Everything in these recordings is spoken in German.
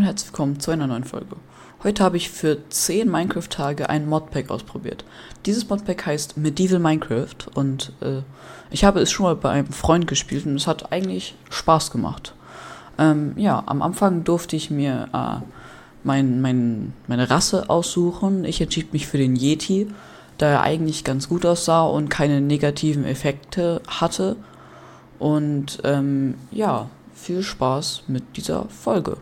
und herzlich willkommen zu einer neuen Folge. Heute habe ich für 10 Minecraft-Tage ein Modpack ausprobiert. Dieses Modpack heißt Medieval Minecraft und äh, ich habe es schon mal bei einem Freund gespielt und es hat eigentlich Spaß gemacht. Ähm, ja, am Anfang durfte ich mir äh, mein, mein, meine Rasse aussuchen. Ich entschied mich für den Yeti, da er eigentlich ganz gut aussah und keine negativen Effekte hatte. Und ähm, ja, viel Spaß mit dieser Folge.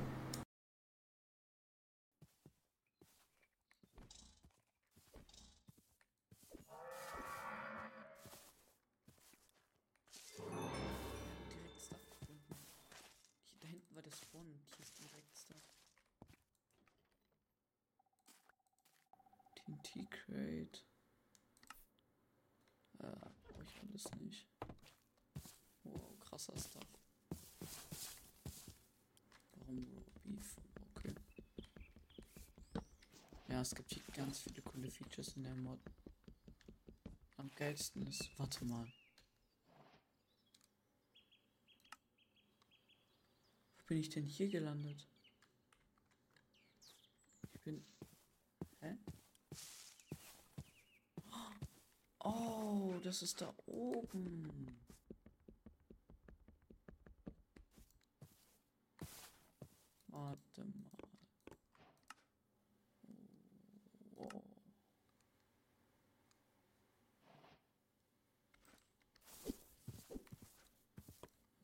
Da hinten war der Spawn und hier ist direkt Stuff. TNT Crate. Äh, brauche ich alles nicht. Wow, krasser Stuff. Warum so Beef? Okay. Ja, es gibt hier ganz viele coole Features in der Mod. Am geilsten ist, warte mal. Wo bin ich denn hier gelandet? Ich bin. Hä? Oh, das ist da oben. Warte mal. Oh.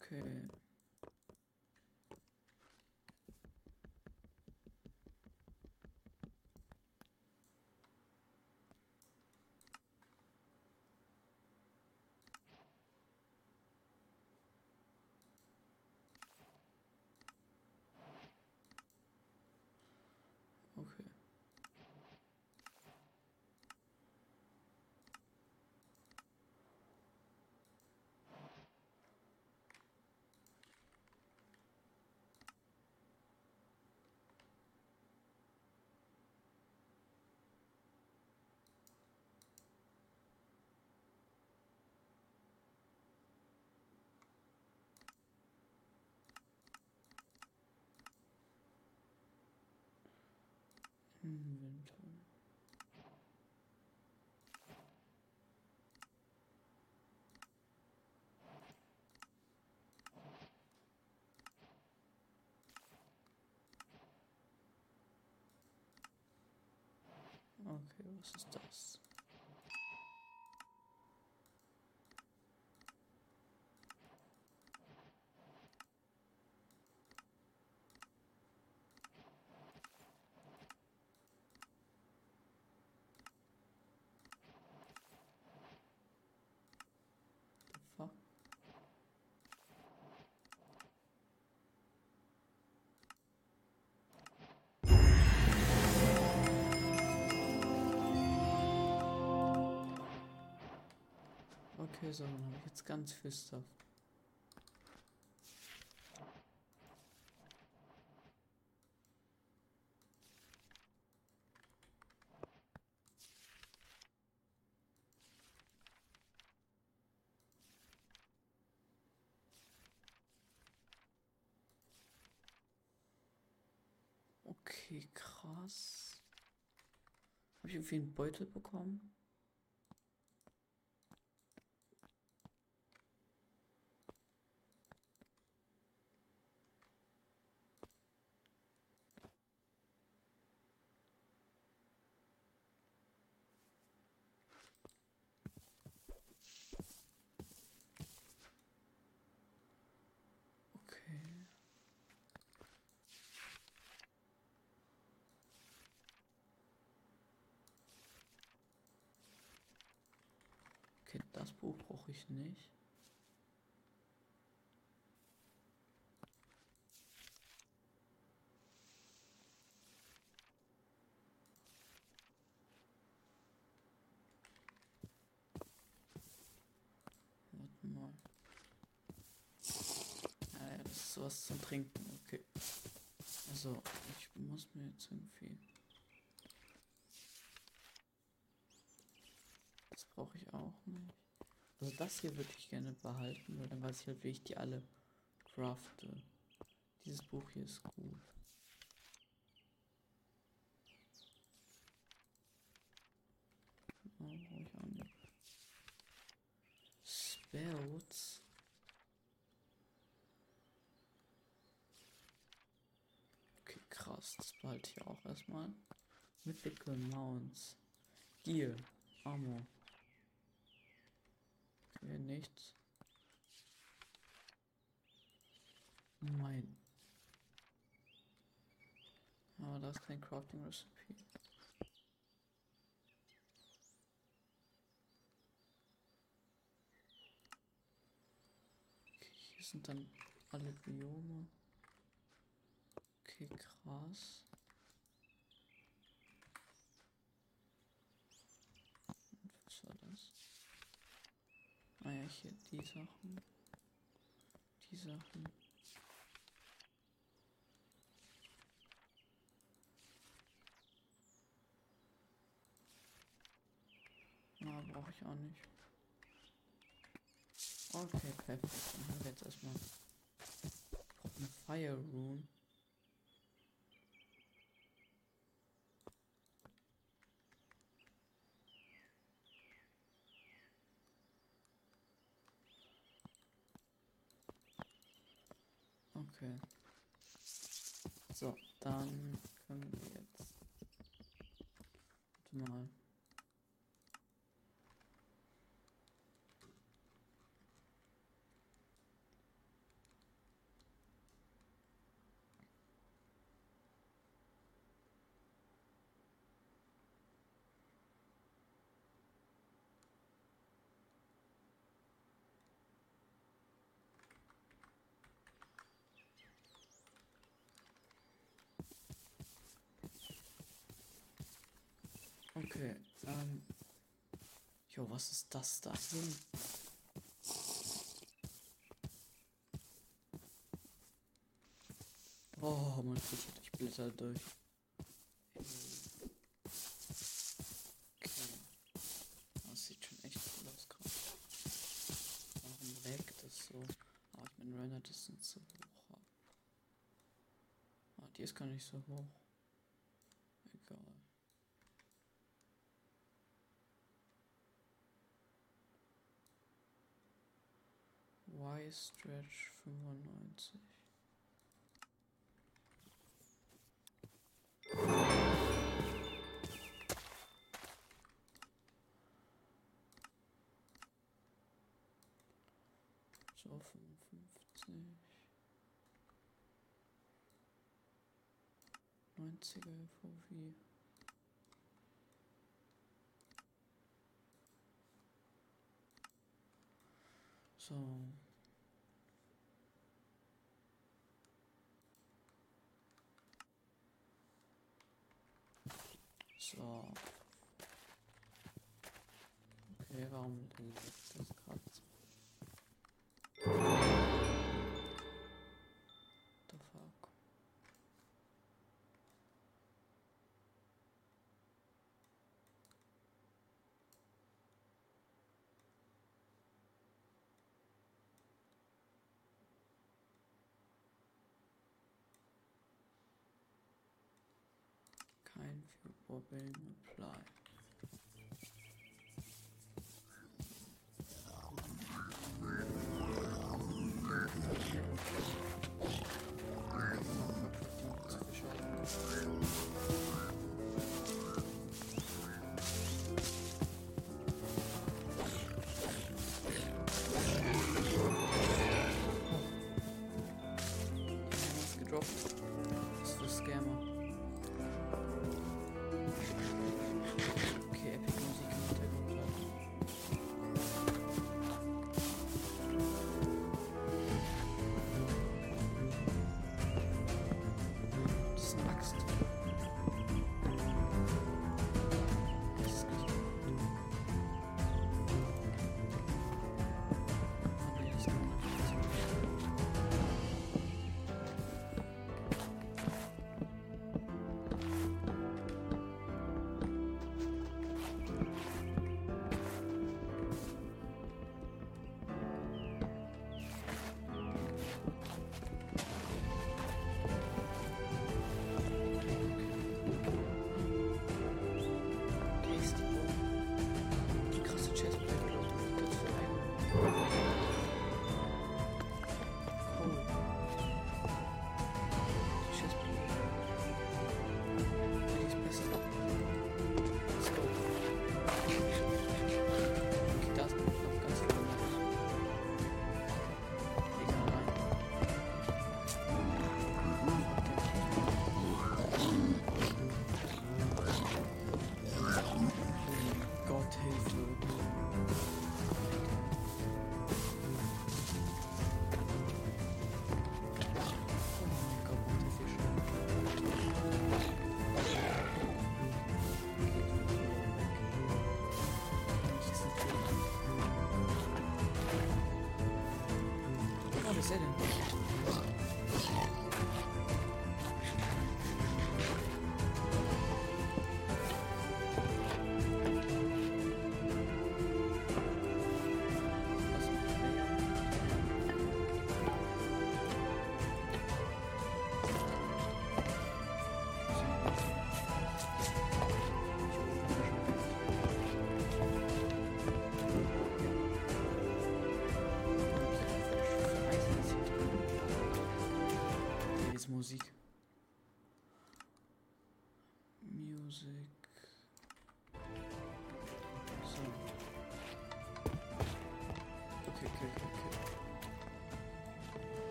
Okay. Okay. Inventory. Okay, was ist Okay, so, dann habe ich jetzt ganz viel Stuff. Okay, krass. Habe ich irgendwie einen Beutel bekommen? gibt's was zum Trinken. Okay. Also, ich muss mir jetzt irgendwie. Das brauche ich auch nicht. Also das hier würde ich gerne behalten, weil dann weiß ich halt, wie ich die alle crafte. Dieses Buch hier ist gut. Oh, brauche ich auch nicht. Spells. Das behalte ich auch erstmal. Mythical Mounts. Gear. Ammo. Okay, nichts. Mein. Aber da ist kein Crafting Recipe. Okay, hier sind dann alle Biome. Okay, krass. Und was war das? Ah ja, hier die Sachen. Die Sachen. Na, brauche ich auch nicht. Okay, perfekt. Dann haben wir jetzt erstmal. Ich brauche eine Fire Rune. Okay. So, dann können wir jetzt. Mal. Okay, ähm. Jo, was ist das da hin? Oh, mein Fuß, ich blätter durch. Okay. Das sieht schon echt cool aus gerade. Warum leckt das so? Ah, ich meine, Render Distance so hoch. Ah, die ist gar nicht so hoch. Egal. Y Stretch 95. So 55. 90er FOV. So. So. Okay, liegt das open, apply. Musik. Music. So. Okay, okay, okay, okay.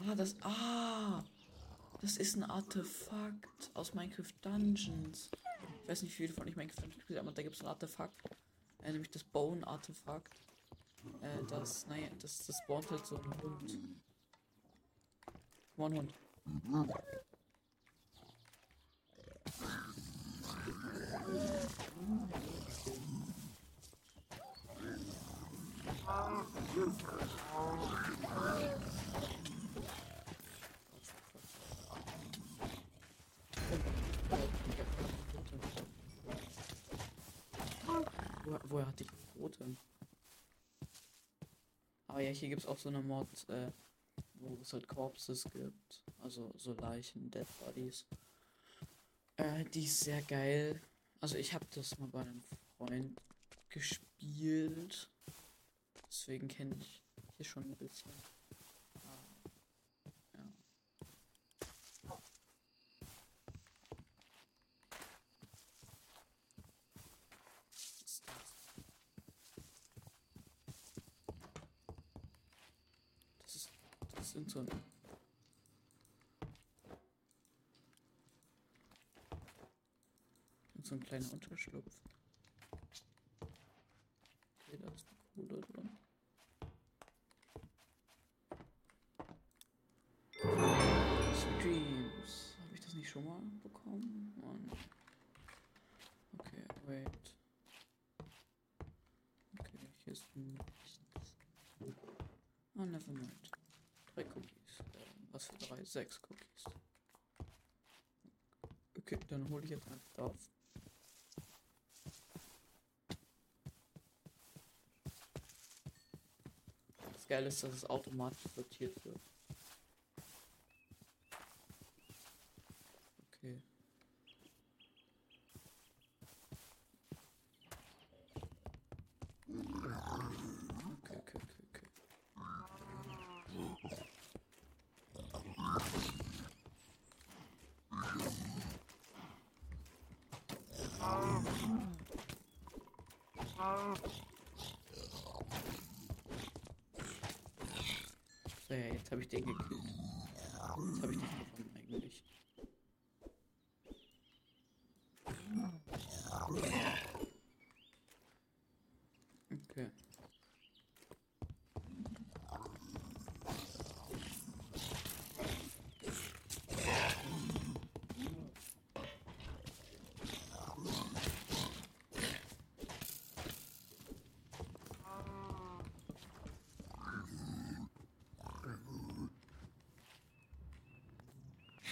Ah, das. Ah! Das ist ein Artefakt aus Minecraft Dungeons. Ich weiß nicht, wie viele von euch Minecraft Dungeons gespielt aber da gibt es ein Artefakt. Äh, nämlich das Bone-Artefakt. Äh, das, naja, das, das spawnt halt so ein Hund. One Hund. Woher, woher hatte ich Brot denn? Aber ja, hier gibt es auch so eine Mod, äh, wo es halt Corpses gibt. Also so Leichen, Dead Bodies. Äh, die ist sehr geil. Also ich habe das mal bei einem Freund gespielt. Deswegen kenne ich hier schon ein bisschen. Ah, ja. Was ist das? Das ist. Das sind so ein. Und so ein kleiner Unterschlupf. Okay, da ist eine Kohle drin. Streams. Habe ich das nicht schon mal bekommen? Mann. Okay, wait. Okay, hier ist nichts. Oh, never mind. Drei Cookies. Äh, was für drei? Sechs Cookies. Okay, dann hole ich jetzt einfach auf. Das Geile ist, dass es automatisch sortiert wird.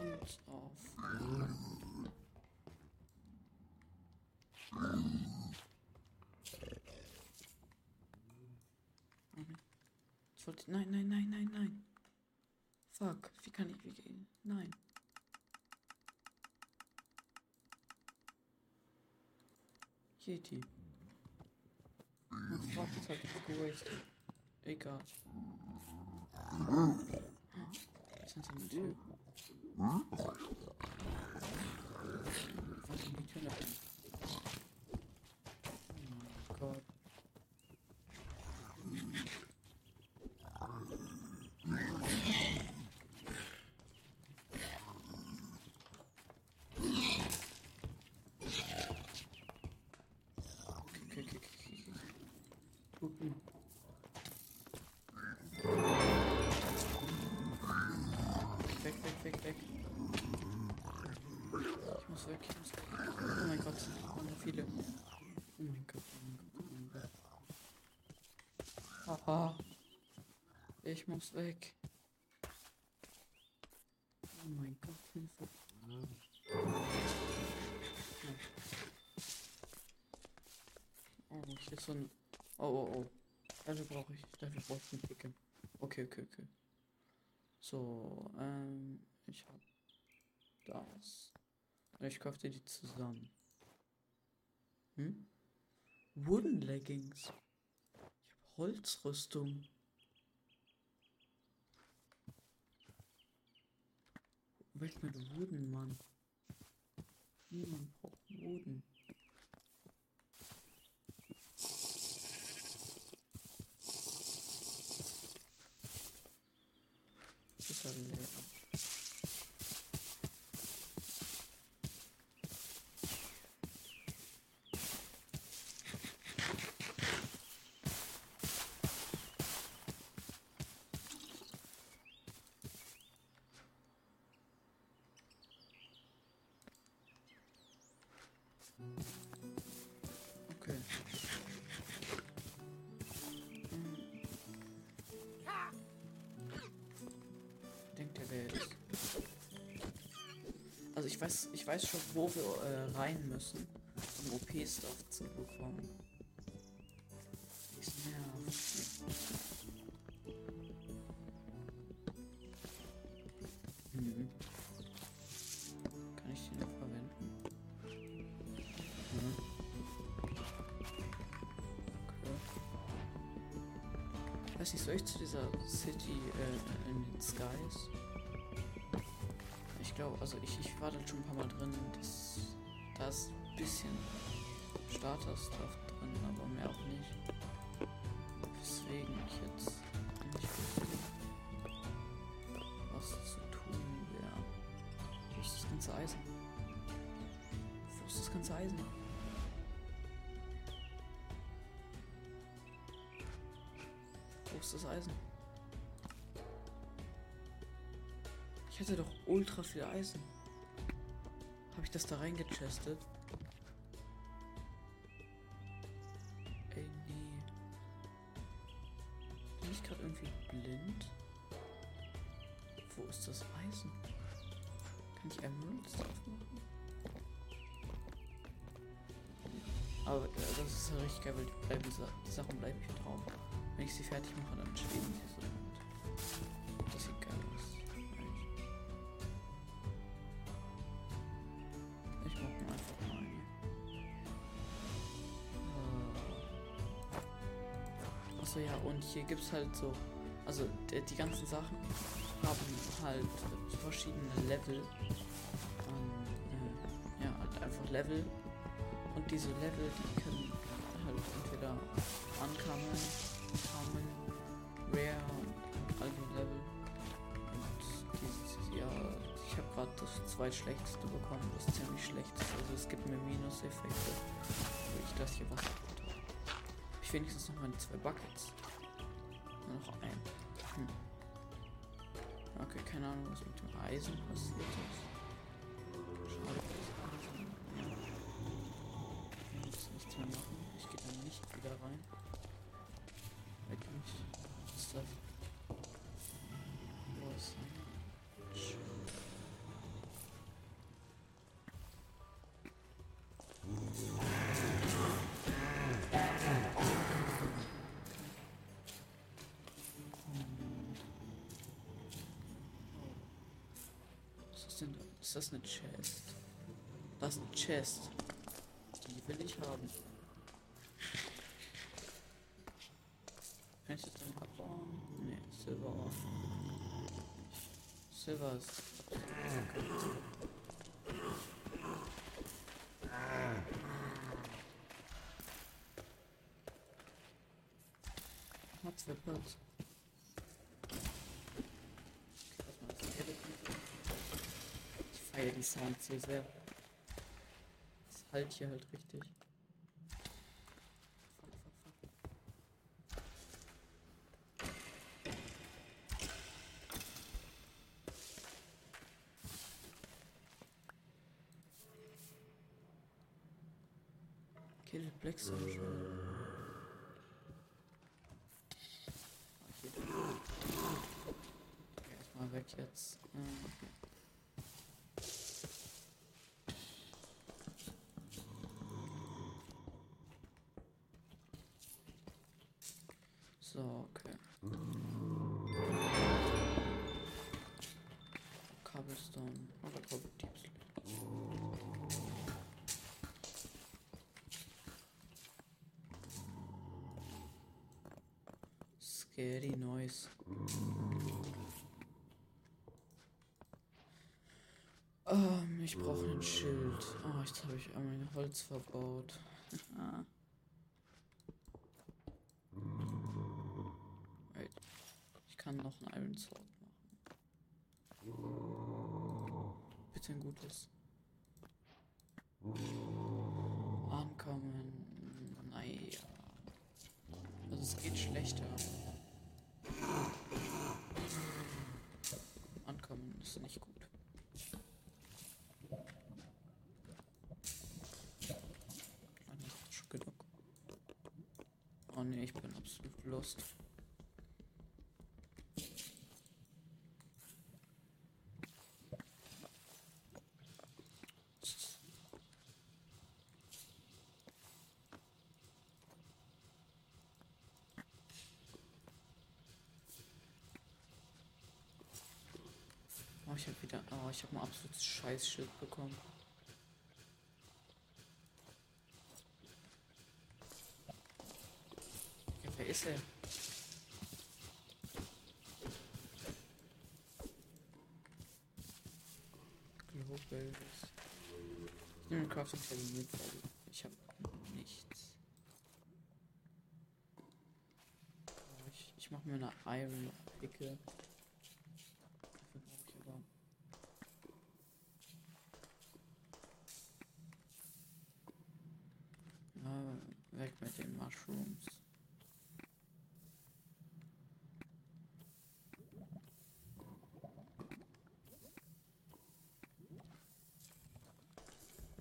schon Lust drauf. Mhm. Nein, nein, nein, nein, nein. Fuck, wie kann ich wie gehen? Nein. Yeti. Man fragt es halt das Gerücht. Egal. Ah, Sind sie mit Typen? Mm-hmm. Muss weg, ich muss weg. Oh mein Gott, da waren viele. Oh mein Gott, oh mein Gott, oh mein Gott. Haha. Ich muss weg. Oh mein Gott, Hilfe. Oh, hier ist so ein. Oh, oh, oh. Dafür brauche ich. Dafür brauche ich einen Picke. Okay, okay, okay. So, ähm. Ich kaufte die zusammen. Hm? Wooden Leggings. Ich hab Holzrüstung. Weiß, ich weiß schon, wo wir äh, rein müssen, um OP-Stuff zu bekommen. Das nervt. Mhm. Kann ich den noch verwenden? Mhm. Okay. Weiß nicht, soll ich zu dieser City äh, in den Skies? Glaube, also ich, ich war da schon ein paar Mal drin. Das, da ist ein bisschen Starter-Stuff drin, aber mehr auch nicht. Weswegen ich jetzt nicht was zu tun wäre. Wo ist das ganze Eisen? Wo ist das ganze Eisen? Wo ist das Eisen? Ich hatte doch ultra viel Eisen. Habe ich das da reingechestet? Ey, nee. Bin ich gerade irgendwie blind? Wo ist das Eisen? Kann ich Emeralds drauf machen? Aber äh, das ist ja richtig geil, weil die, bleiben, die Sa- die Sachen bleiben hier drauf. Wenn ich sie fertig mache, dann schweben sie so. Und hier gibt's halt so. Also, die, ganzen Sachen haben halt verschiedene Level. An, äh, ja, halt einfach Level. Und diese Level, die können halt entweder uncommon, common, rare und all die Level. Und dieses, ja, ich habe gerade das zweitschlechteste bekommen, was ziemlich schlecht ist. Also es gibt mir Minuseffekte, ich das hier was. Ich wenigstens noch meine zwei Buckets. Nur noch ein. Hm. Okay, keine Ahnung, was mit dem Eisen passiert ist. Denn da? Ist das eine Chest? Das ist eine Chest. Die will ich haben. Kann ich das dann abbauen? Nee, Silber off. Silber ist. Hat's verpasst. Okay, was mal das Skeleton. Ich feiere die Sounds so sehr. Das halt hier halt richtig. Kill Black Soldier. Ah, hier drin. Okay, erstmal weg jetzt. Ähm, okay. So, okay. Cobblestone oder Cobble Deep Slate. Scary Noise. Ähm, ich brauche ein Schild. Oh, jetzt habe ich mein Holz verbaut. Wait. Ich kann noch ein Iron Sword machen. Bitte ein gutes. Ankommen. Naja. Also es geht schlechter. Ankommen ist nicht gut. Ah, nicht schon genug. Oh ne, ich bin absolut lost. Oh, ich hab wieder. Ich hab ein absolutes Scheißschild bekommen. Ja, wer ist er? Globals. Nimm Crafting Table mit, weil ich hab nichts. Ich, ich mach mir eine Iron Picke. Dafür brauche ich aber. Ja, weg mit den Mushrooms.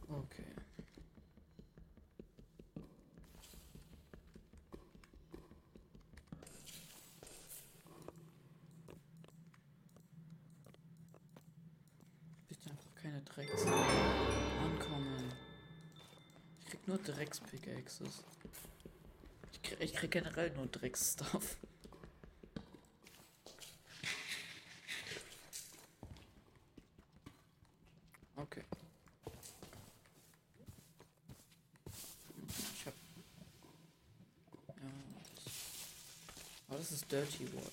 Okay. Bitte einfach keine Drecks. Ankommen. Ich krieg nur Drecks-Pickaxes. Ich krieg, ich krieg generell nur Drecks-Stuff. Okay. Ich hab. Ja. Aber das ist Dirty Water.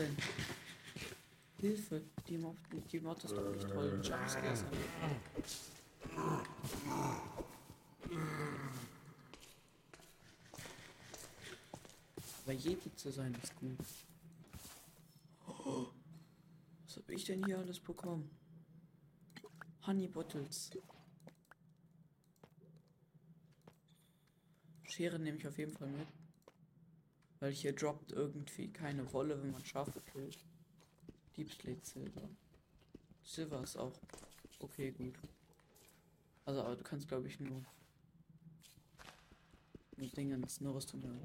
Denn? Hilfe, die Mod, die Mod ist doch nicht toll. Jumpscares an. Aber Yeti zu sein ist gut. Oh, was hab ich denn hier alles bekommen? Honey Bottles. Schere nehme ich auf jeden Fall mit. Weil hier droppt irgendwie keine Wolle, wenn man Schafe killt. Deep Slate Silver. Silver ist auch okay, gut. Also, aber du kannst, glaube ich, nur Mit Dingens, eine Rüstung mehr.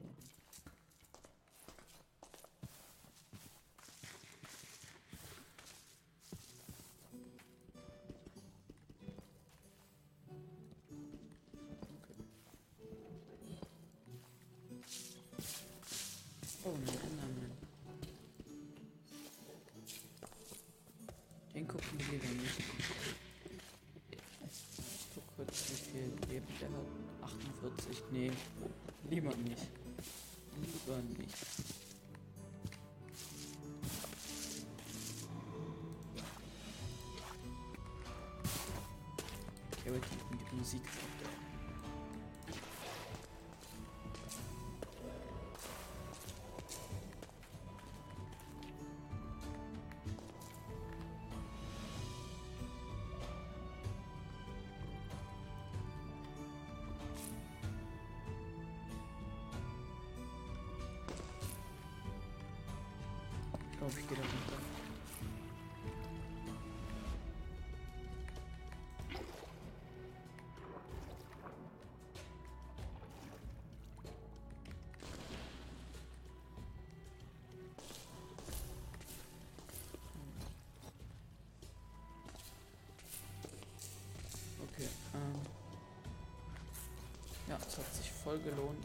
Voll gelohnt,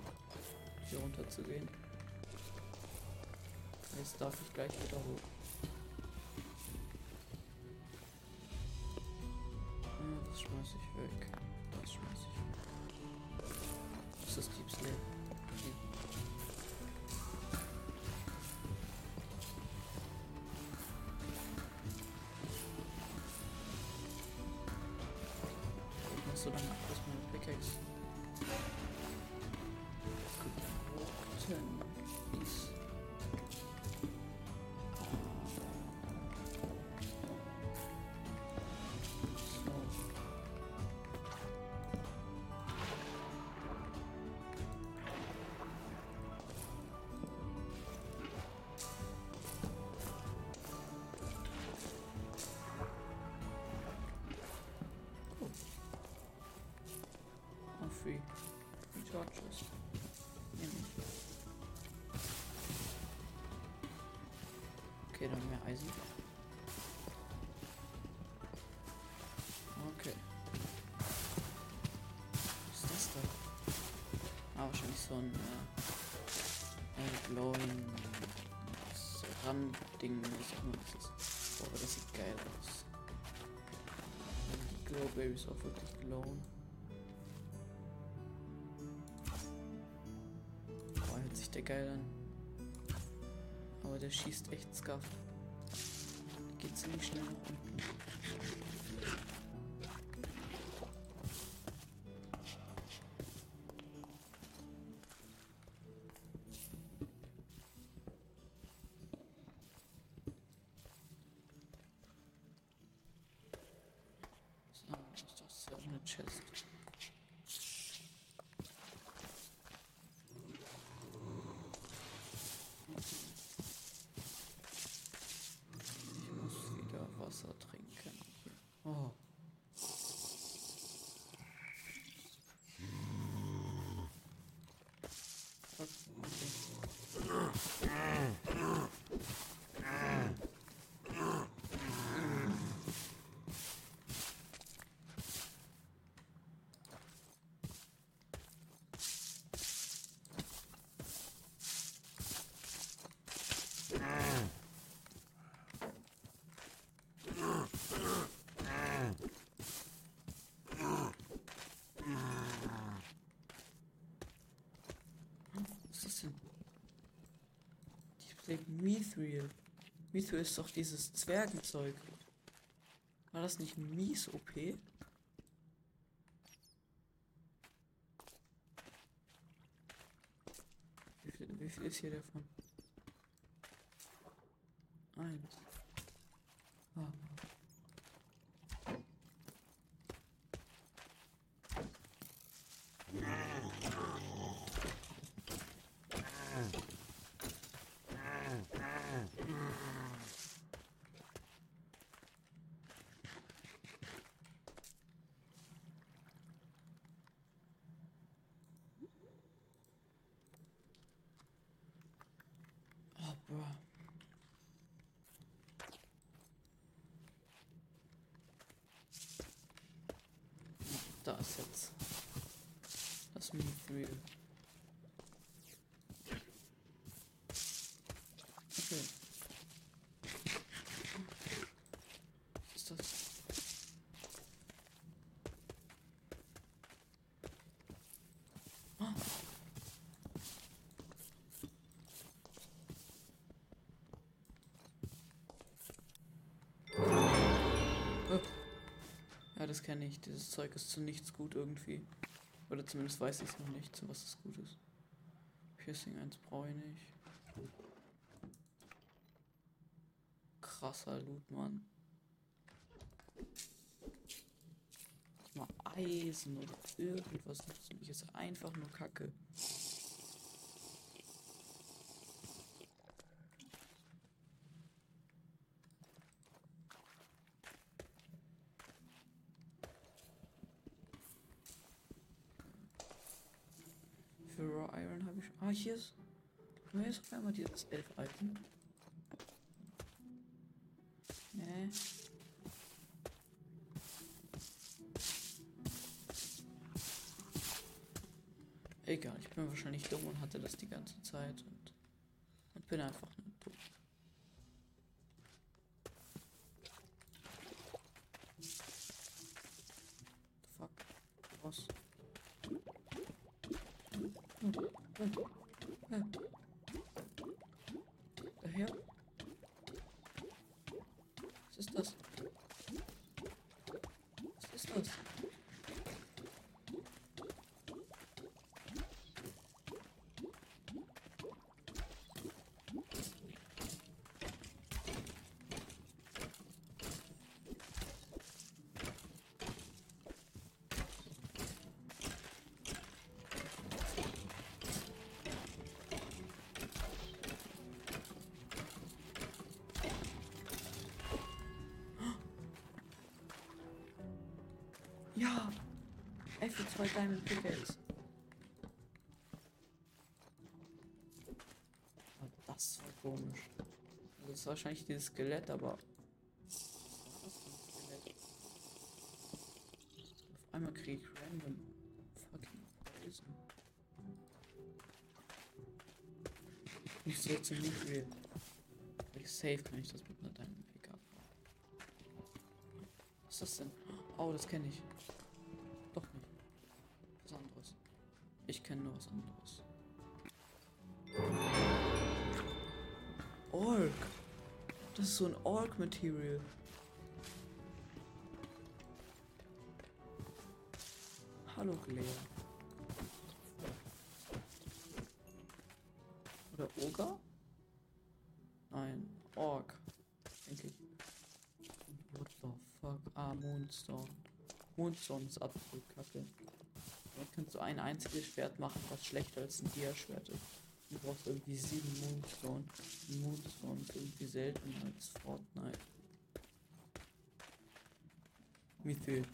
hier runter zu gehen. Jetzt darf ich gleich wieder hoch. Free torches. Nehm ich. Okay, dann mehr Eisen. Okay. Was ist das da? Ah, wahrscheinlich so ein äh, glowing Randding, was auch immer das ist. Boah, das sieht geil aus. Die Glowberries auch wirklich glowen. Geil an. Aber der schießt echt. Der geht ziemlich schnell nach unten. Plague Mithril. Mithril ist doch dieses Zwergenzeug. War das nicht mies OP? Wie viel, wie viel ist hier davon? Kenne ich. Dieses Zeug ist zu nichts gut irgendwie. Oder zumindest weiß ich es noch nicht, zu was es gut ist. Piercing 1 brauche ich nicht. Krasser Loot, Mann. Mal Eisen oder irgendwas. Ist einfach nur Kacke. Für Raw Iron habe ich. Ah, hier ist. Nur jetzt elf Item. Nee. Egal, ich bin wahrscheinlich dumm und hatte das die ganze Zeit und, und bin einfach Ja! F für zwei Diamond Pickaxe. Ah, Das war komisch. Das ist wahrscheinlich dieses Skelett, aber. Was war das Skelett? Auf einmal krieg ich random fucking Eisen. Nicht so zum Mittel. Safe kann ich das mit Oh, das kenne ich. Doch nicht. Was anderes. Ich kenne nur was anderes. Ork. Das ist so ein Ork-Material. Hallo, Glea. Oder Oger? Nein, Ork. Denke ich. What the fuck? Ah, Moonstone. Moonstone ist absolut kacke. Damit kannst du ein einziges Schwert machen, was schlechter als ein Dia-Schwert ist. Du brauchst irgendwie sieben Moonstone. Moonstone ist irgendwie seltener als Fortnite. Mithyl.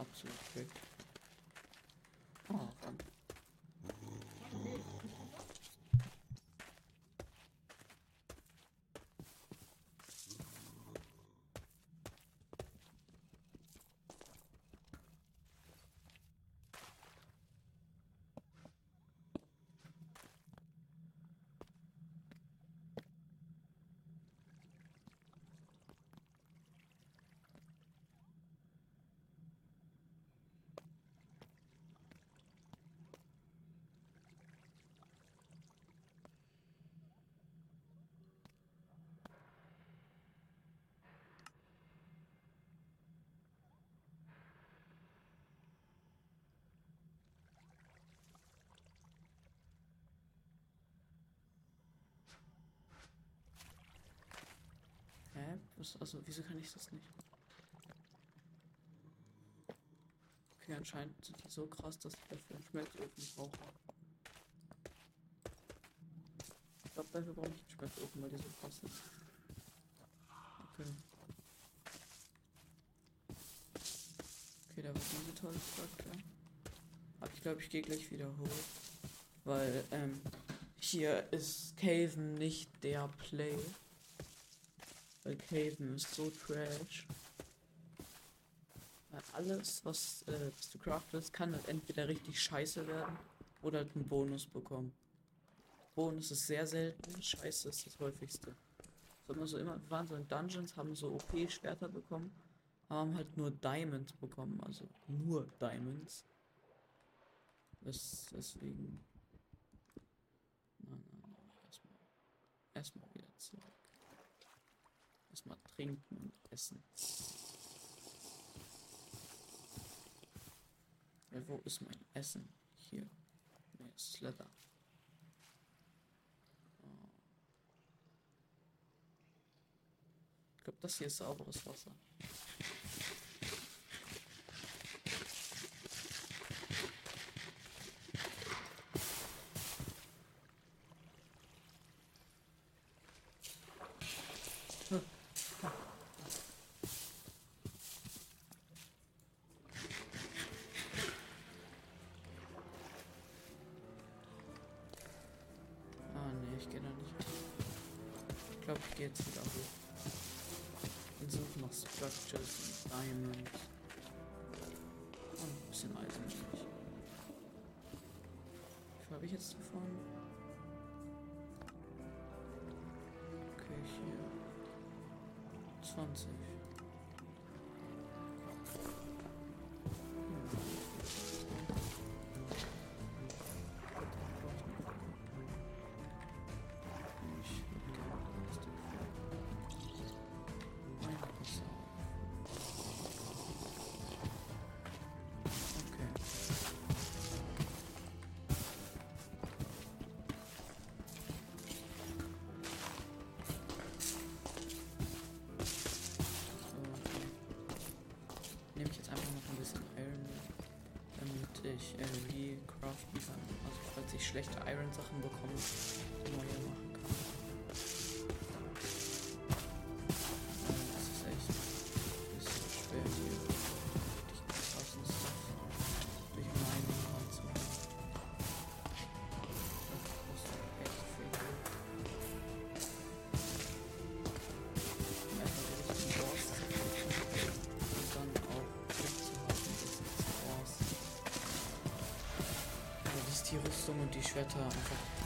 Mithyl ist absolut weg. Oh, Mann. Was, also, wieso kann ich das nicht? Okay, anscheinend sind die so krass, dass ich dafür einen Schmelzofen brauche. Ich glaube, dafür brauche ich einen Schmelzofen, weil die so krass sind. Okay. Okay, da war diese tolle Structure. Aber ich glaube, ich gehe gleich wieder hoch. Weil, ähm, hier ist Caven nicht der Play. Caven ist so trash. Weil alles, was, äh, was du craftest, kann halt entweder richtig scheiße werden oder halt einen Bonus bekommen. Bonus ist sehr selten, scheiße ist das häufigste. So immer so immer, waren so in Dungeons, haben so OP-Schwerter bekommen, haben halt nur Diamonds bekommen, also nur Diamonds. Das, deswegen. Nein, nein, nein, erstmal. Erstmal wieder zurück. Erstmal trinken und essen. Ja, wo ist mein Essen? Hier. Nee, Slither. Oh. Ich glaube, das hier ist sauberes Wasser. Bisschen Iron mit, damit ich äh, wie craften kann. Also falls ich schlechte Iron-Sachen bekomme, neue die Schwerter einfach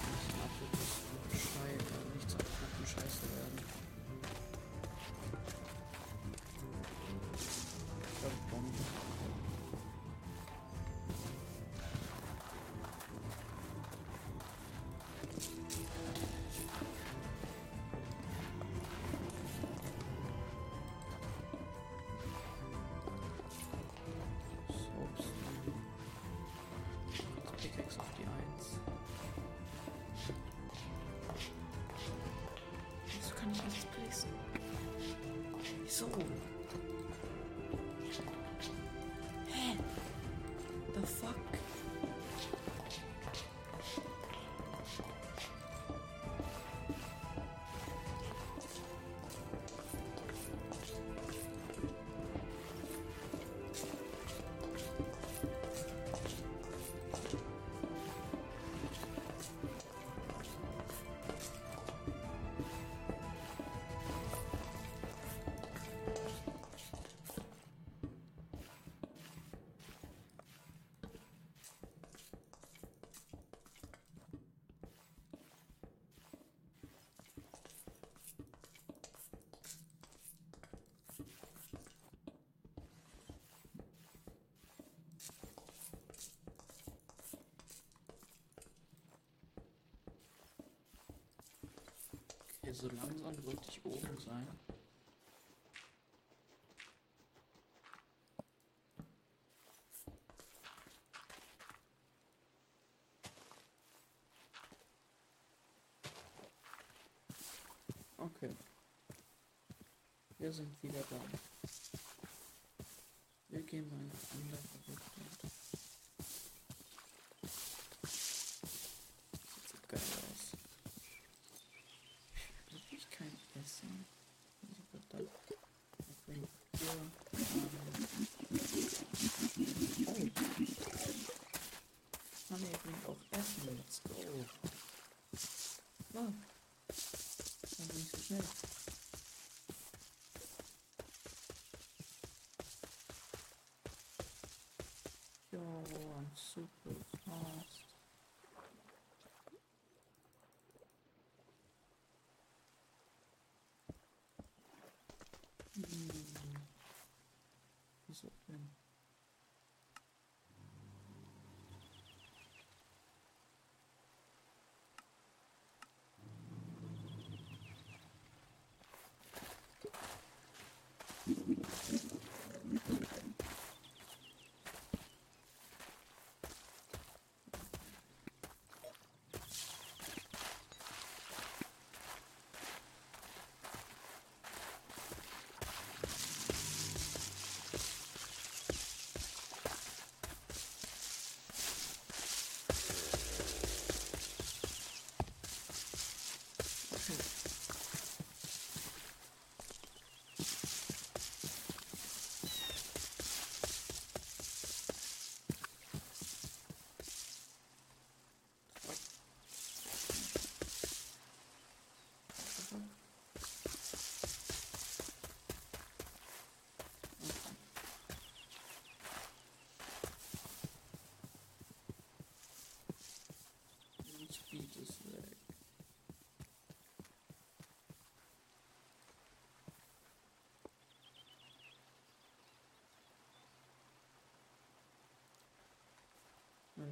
so langsam sollte ich oben sein. Okay. Wir sind wieder da. Mann, bringt auch Essen. Let's super.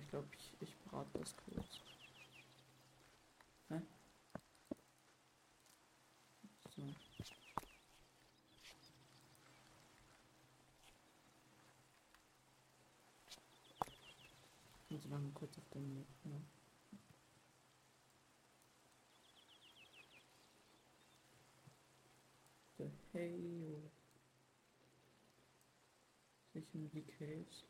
Ich glaube, ich, ich brate das kurz. Hä? So. Und so lange kurz auf dem ja. The Hail. Sicher die Caves.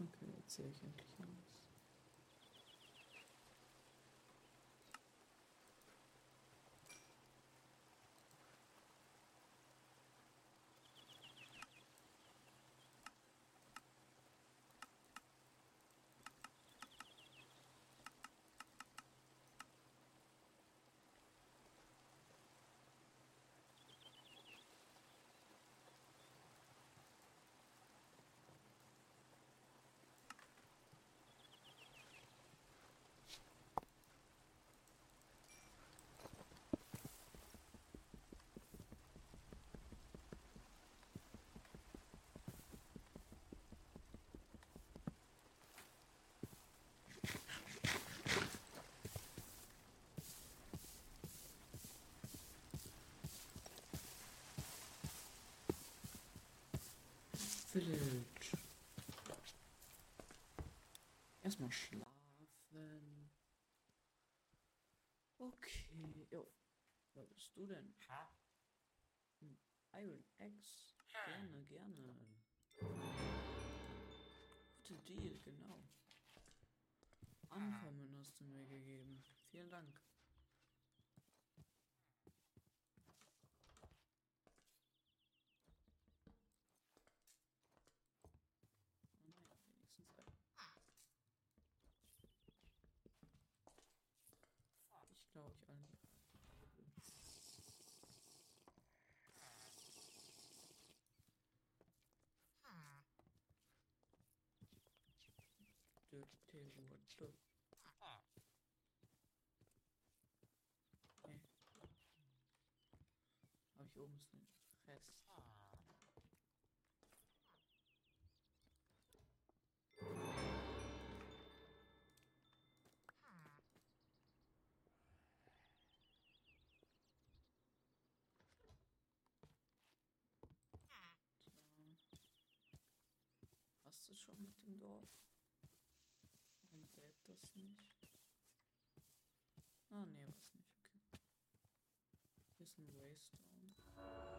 Okay, jetzt sehe ich endlich alles. Village. Erstmal schlafen. Okay. Jo. Wer bist du denn? Hm, Iron Axe. Gerne, gerne. Gute Deal, genau. Ankommen hast du mir gegeben. Vielen Dank. 14 Uhr. Okay. Aber hier oben ist ein Rest. Hast du schon mit dem Dorf? Warum lädt das nicht? Ah, nee, was nicht, okay. Hier ist ein Waystone. schwer.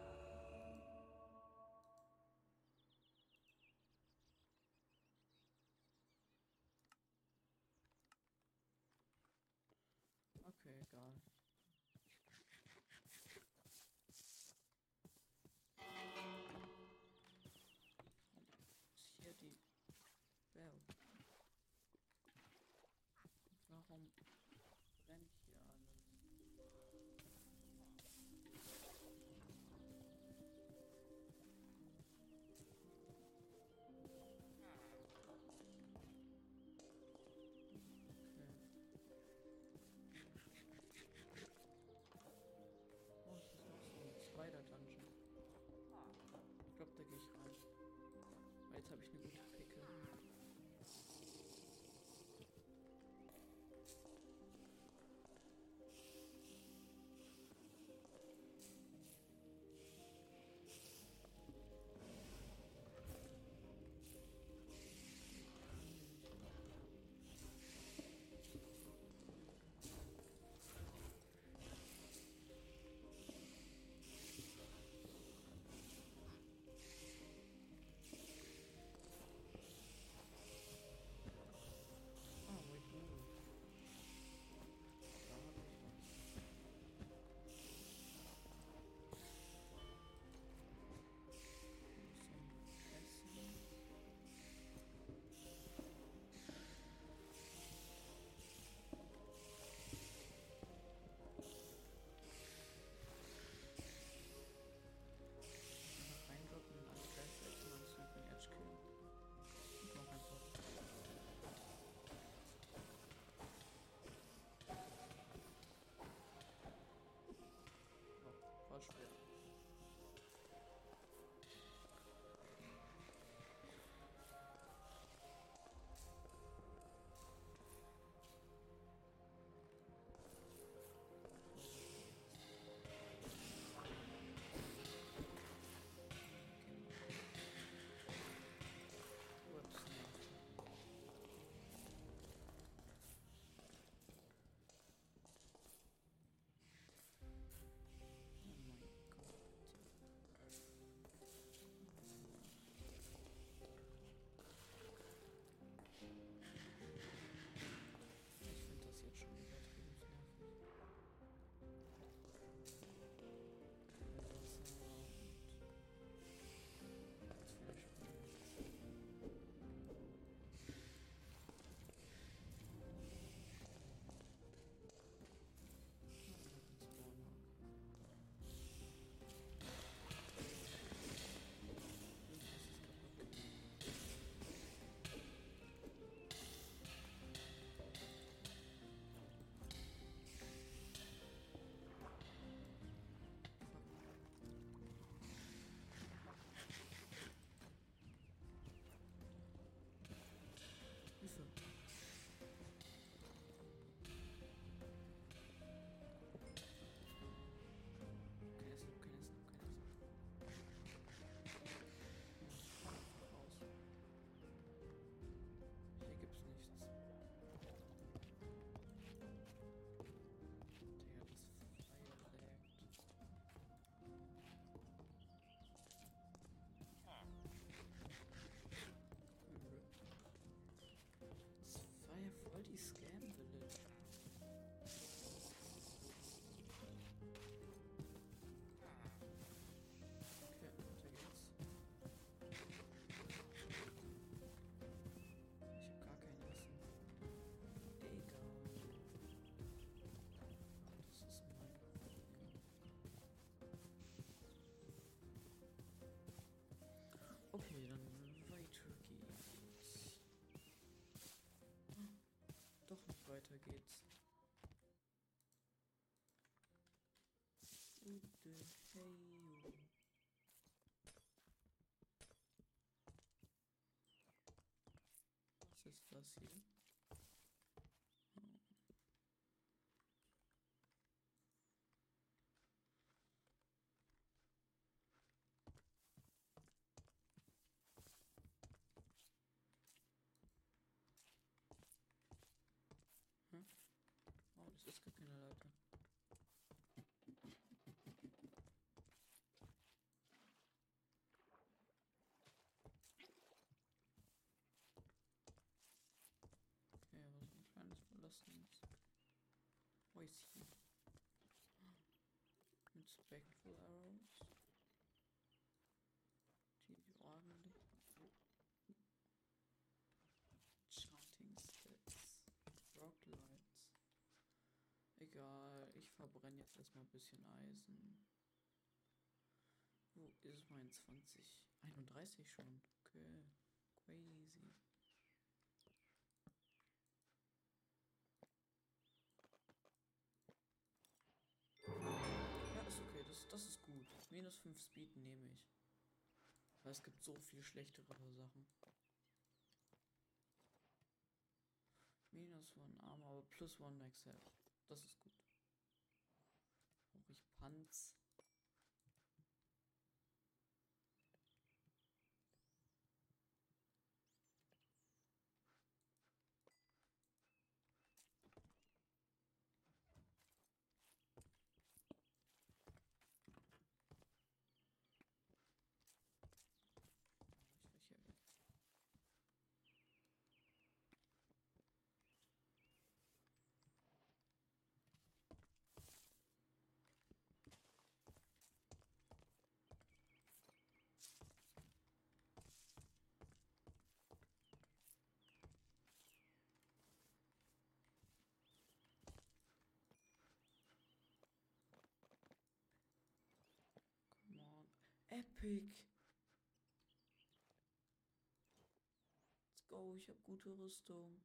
Gute Hey. Was ist das hier? Speckle Arrows. Die ordentlich. Charting Sets. Rocklights. Egal, ich verbrenne jetzt erstmal ein bisschen Eisen. Wo ist mein 20? 31 schon. Okay. Crazy. Nehme ich. Weil es gibt so viel schlechtere Sachen. Minus 1 Arm, aber plus 1 Max Health. Das ist gut. Brauche ich Panz. Epic. Let's go, ich habe gute Rüstung.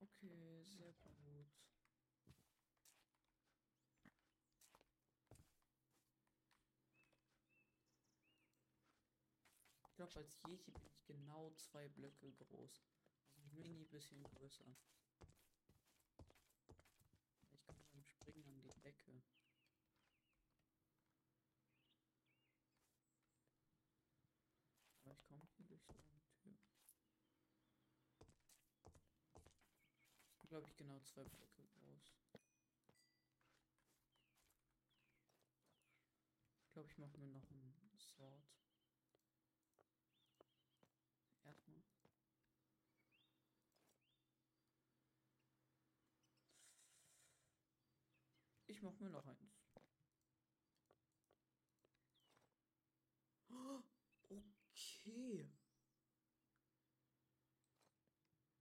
Okay, sehr gut. Ich glaube, als Yeti bin ich genau zwei Blöcke groß. Also mini bisschen größer. springen an Decke. Aber ich komme durch so Tür. Glaube ich genau zwei Blöcke groß. Ich glaube, ich mache mir noch ein Sword. Erstmal. Ich mach mir noch eins. Okay.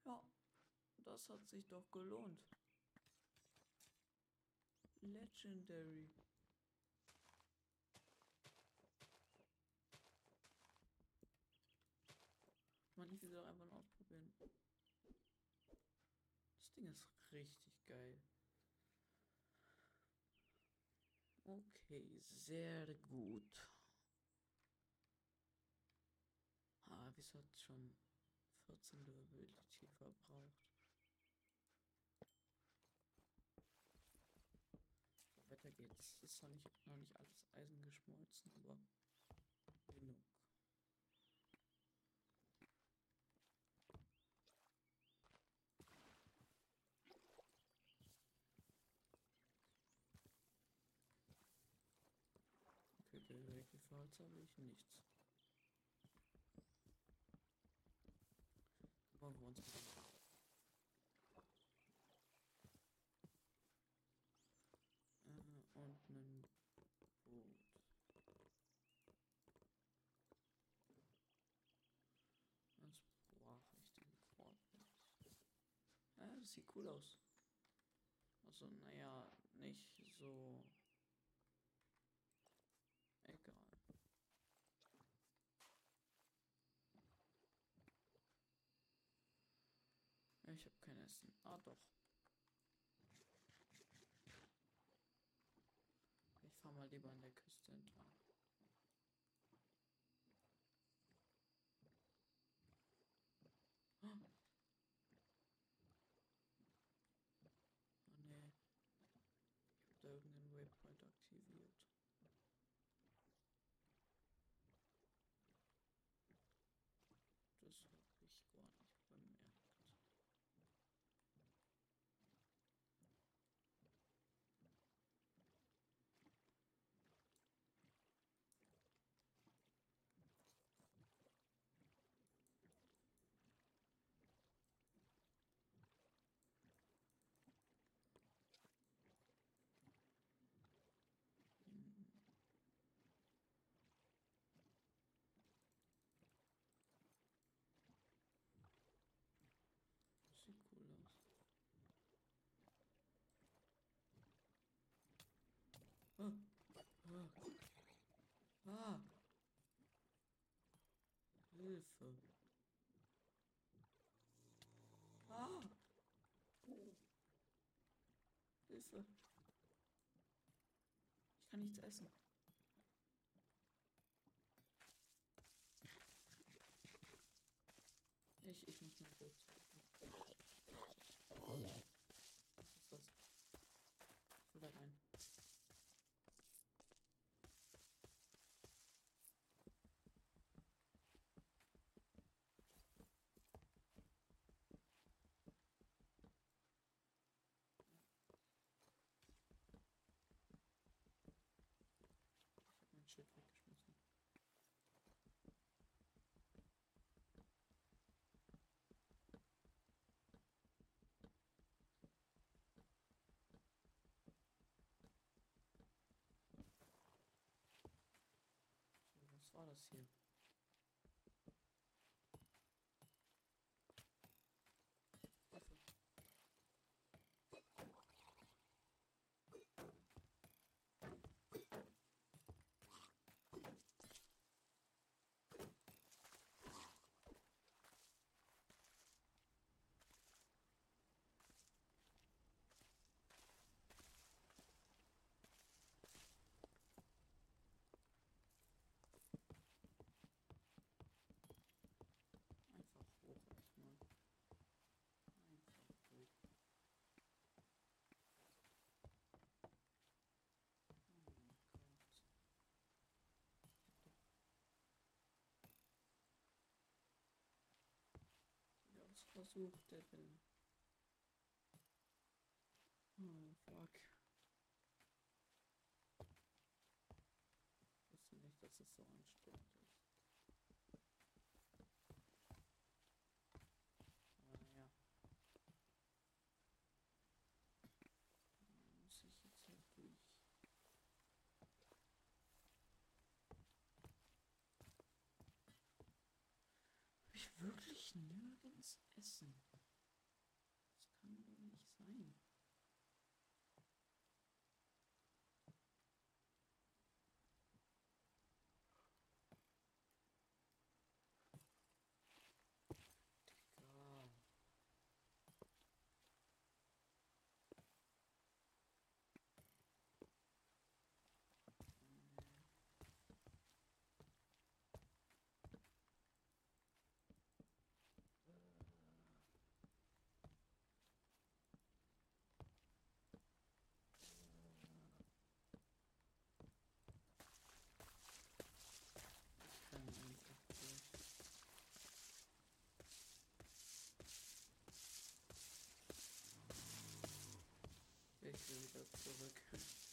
Ja, das hat sich doch gelohnt. Legendary. Man, ich will doch einfach mal ausprobieren. Das Ding ist richtig geil. Okay, sehr gut. Ah, wieso hat schon 14 Durability verbraucht? Weiter geht's. Ist zwar nicht, noch nicht alles Eisen geschmolzen, aber genug. Fahrt habe ich nichts. Wir uns äh, und ein Boot. Was brauche ich denn Quad? Ja, das sieht cool aus. Also, naja, nicht so Egal. Ich habe kein Essen. Ah, doch. Ich fahre mal lieber an der Küste entlang. Ah. Hilfe. Ah. Hilfe. Ich kann nichts essen. Ich, ich muss mal kurz. fora assim, ó. versucht hätten. Oh, fuck. Ich wusste nicht, dass es so anstrengend ist. wirklich nirgends essen. really dope to look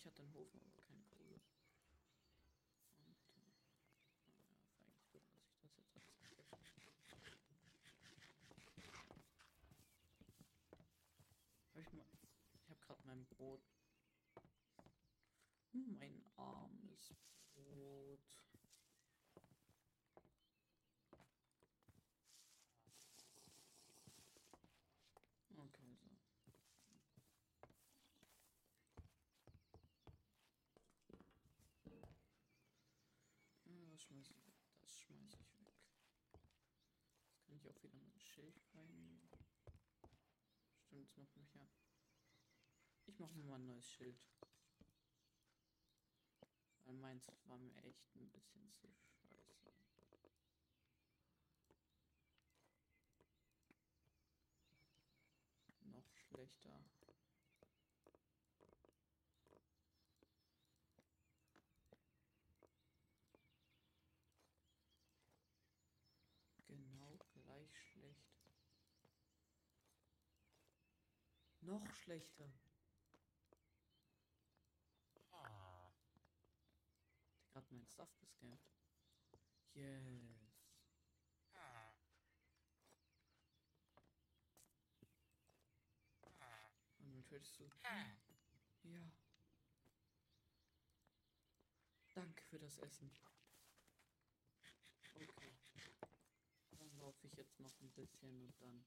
ich hatte einen Ofen, aber keine Kohle. Und äh, ja, eigentlich gut, dass ich das jetzt habe. Hab ich mal. Ich habe gerade mein Brot. Mein armes Brot. Okay, so. Ja, das schmeiß ich weg. Das schmeiß ich weg. Jetzt kann ich auch wieder mein Schild rein. Stimmt, das macht mich ja. Ich mache mir mal ein neues Schild. Weil meins war mir echt ein bisschen zu scheiße. Noch schlechter. Genau gleich schlecht. Noch schlechter. Der gerade mein Stuff gescampt. Yes. Und dann tötest du. Ja. Danke für das Essen. Okay. Dann laufe ich jetzt noch ein bisschen und dann.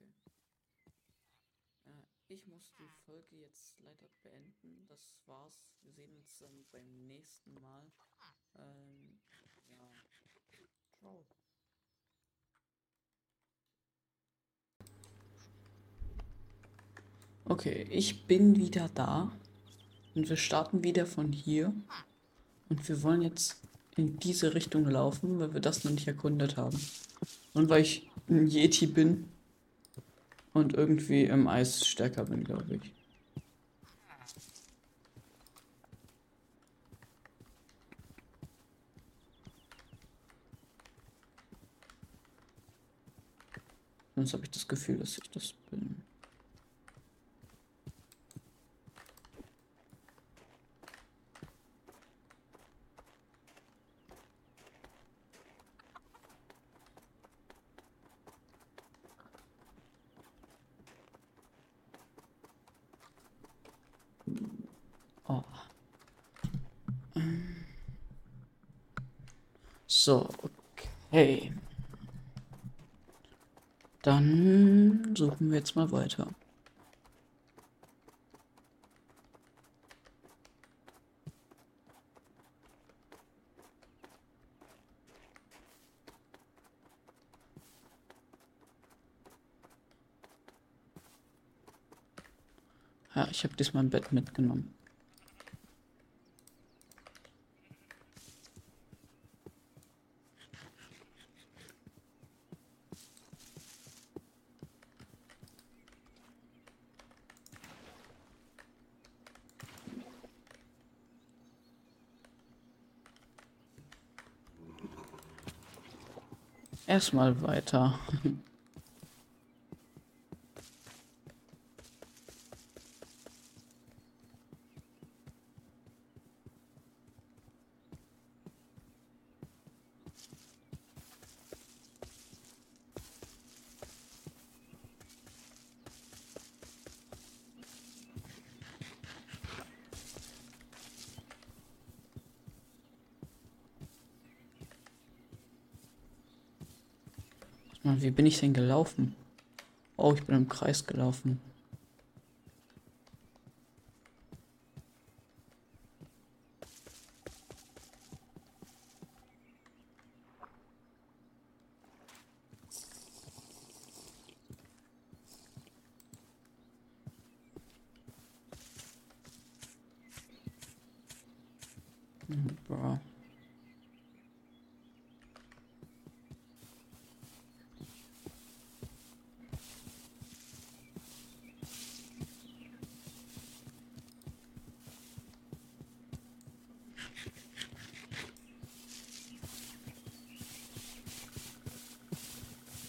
Okay. Äh, ich muss die Folge jetzt leider beenden. Das war's. Wir sehen uns dann beim nächsten Mal. Ähm, ja. Ciao. Okay, ich bin wieder da. Und wir starten wieder von hier. Und wir wollen jetzt in diese Richtung laufen, weil wir das noch nicht erkundet haben. Und weil ich ein Yeti bin und irgendwie im Eis stärker bin, glaube ich. Sonst habe ich das Gefühl, dass ich das bin. So, okay. Dann suchen wir jetzt mal weiter. Ja, ich habe diesmal ein Bett mitgenommen. Erstmal weiter. Bin ich denn gelaufen? Oh, ich bin im Kreis gelaufen. Mhm, Bro.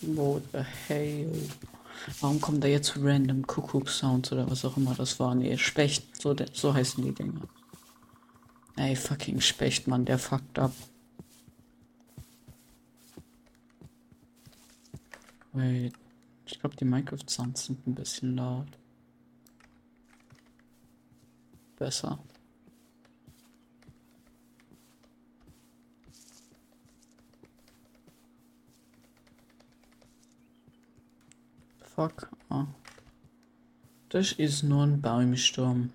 What the hell? Warum kommen da jetzt random Kuckuck-Sounds oder was auch immer das war? Nee, Specht, so, so heißen die Dinger. Ey, fucking Specht, Mann, der fuckt ab. Wait. Ich glaube, die Minecraft-Sounds sind ein bisschen laut. Besser. Fuck. Ah. Das ist nur ein Baumsturm.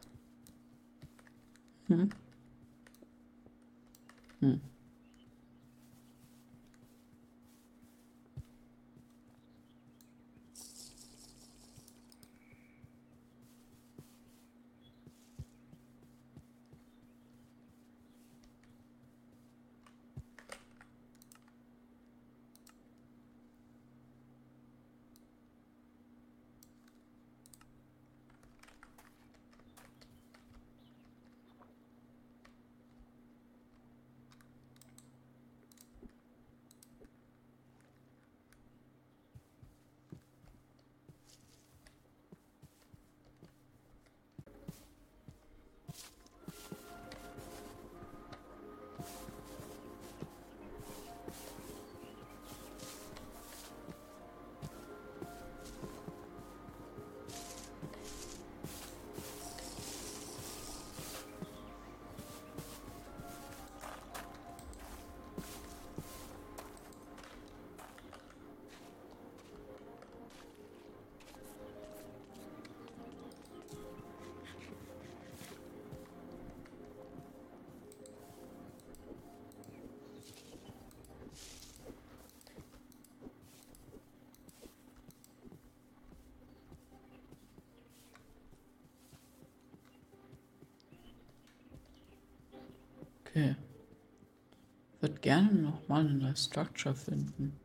Gerne noch mal eine Structure finden.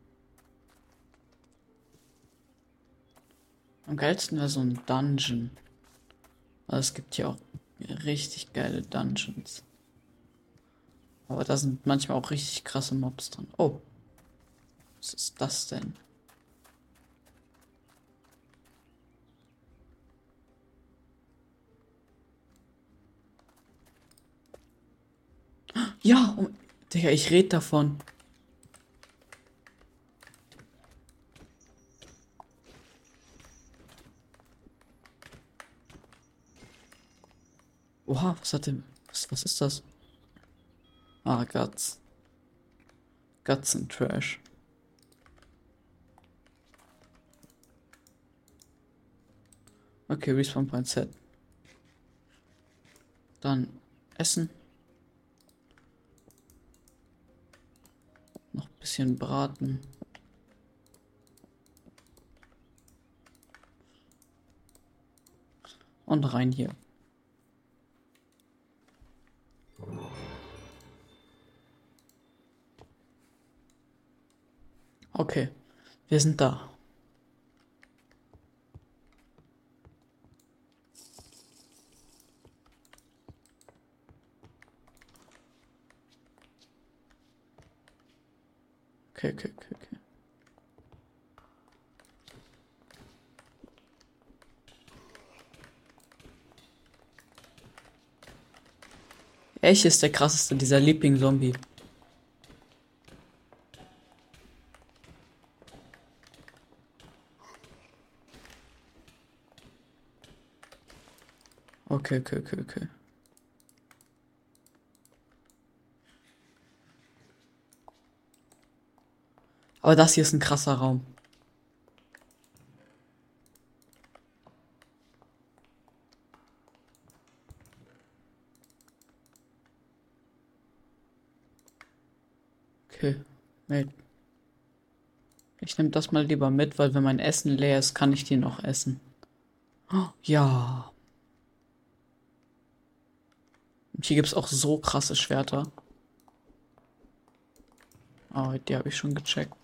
Am geilsten wäre so ein Dungeon. Aber es gibt hier auch richtig geile Dungeons. Aber da sind manchmal auch richtig krasse Mobs drin. Oh. Was ist das denn? Ja, oh, Digga, ich rede davon. Oha, was hat denn. Was, was ist das? Ah, Guts. Guts and Trash. Okay, Respawn Point Set. Dann Essen. Noch ein bisschen braten. Und rein hier. Okay, wir sind da. Okay, okay, okay, okay. Echt ist der krasseste, dieser Liebling-Zombie. Okay, okay, okay, okay. Aber das hier ist ein krasser Raum. Okay, mate. Ich nehme das mal lieber mit, weil wenn mein Essen leer ist, kann ich die noch essen. Oh, ja. Und hier gibt es auch so krasse Schwerter. Oh, die habe ich schon gecheckt.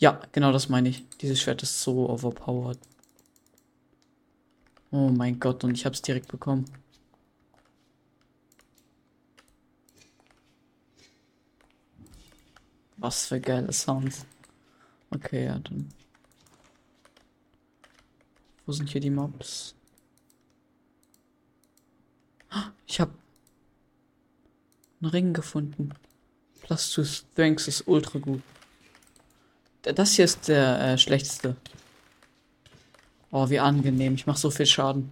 Ja, genau das meine ich. Dieses Schwert ist so overpowered. Oh mein Gott, und ich habe es direkt bekommen. Was für geile Sounds. Okay, ja, dann. Wo sind hier die Mobs? Ich habe einen Ring gefunden. Plus two Strengths ist ultra gut. Das hier ist der äh, schlechteste. Oh, wie angenehm. Ich mache so viel Schaden.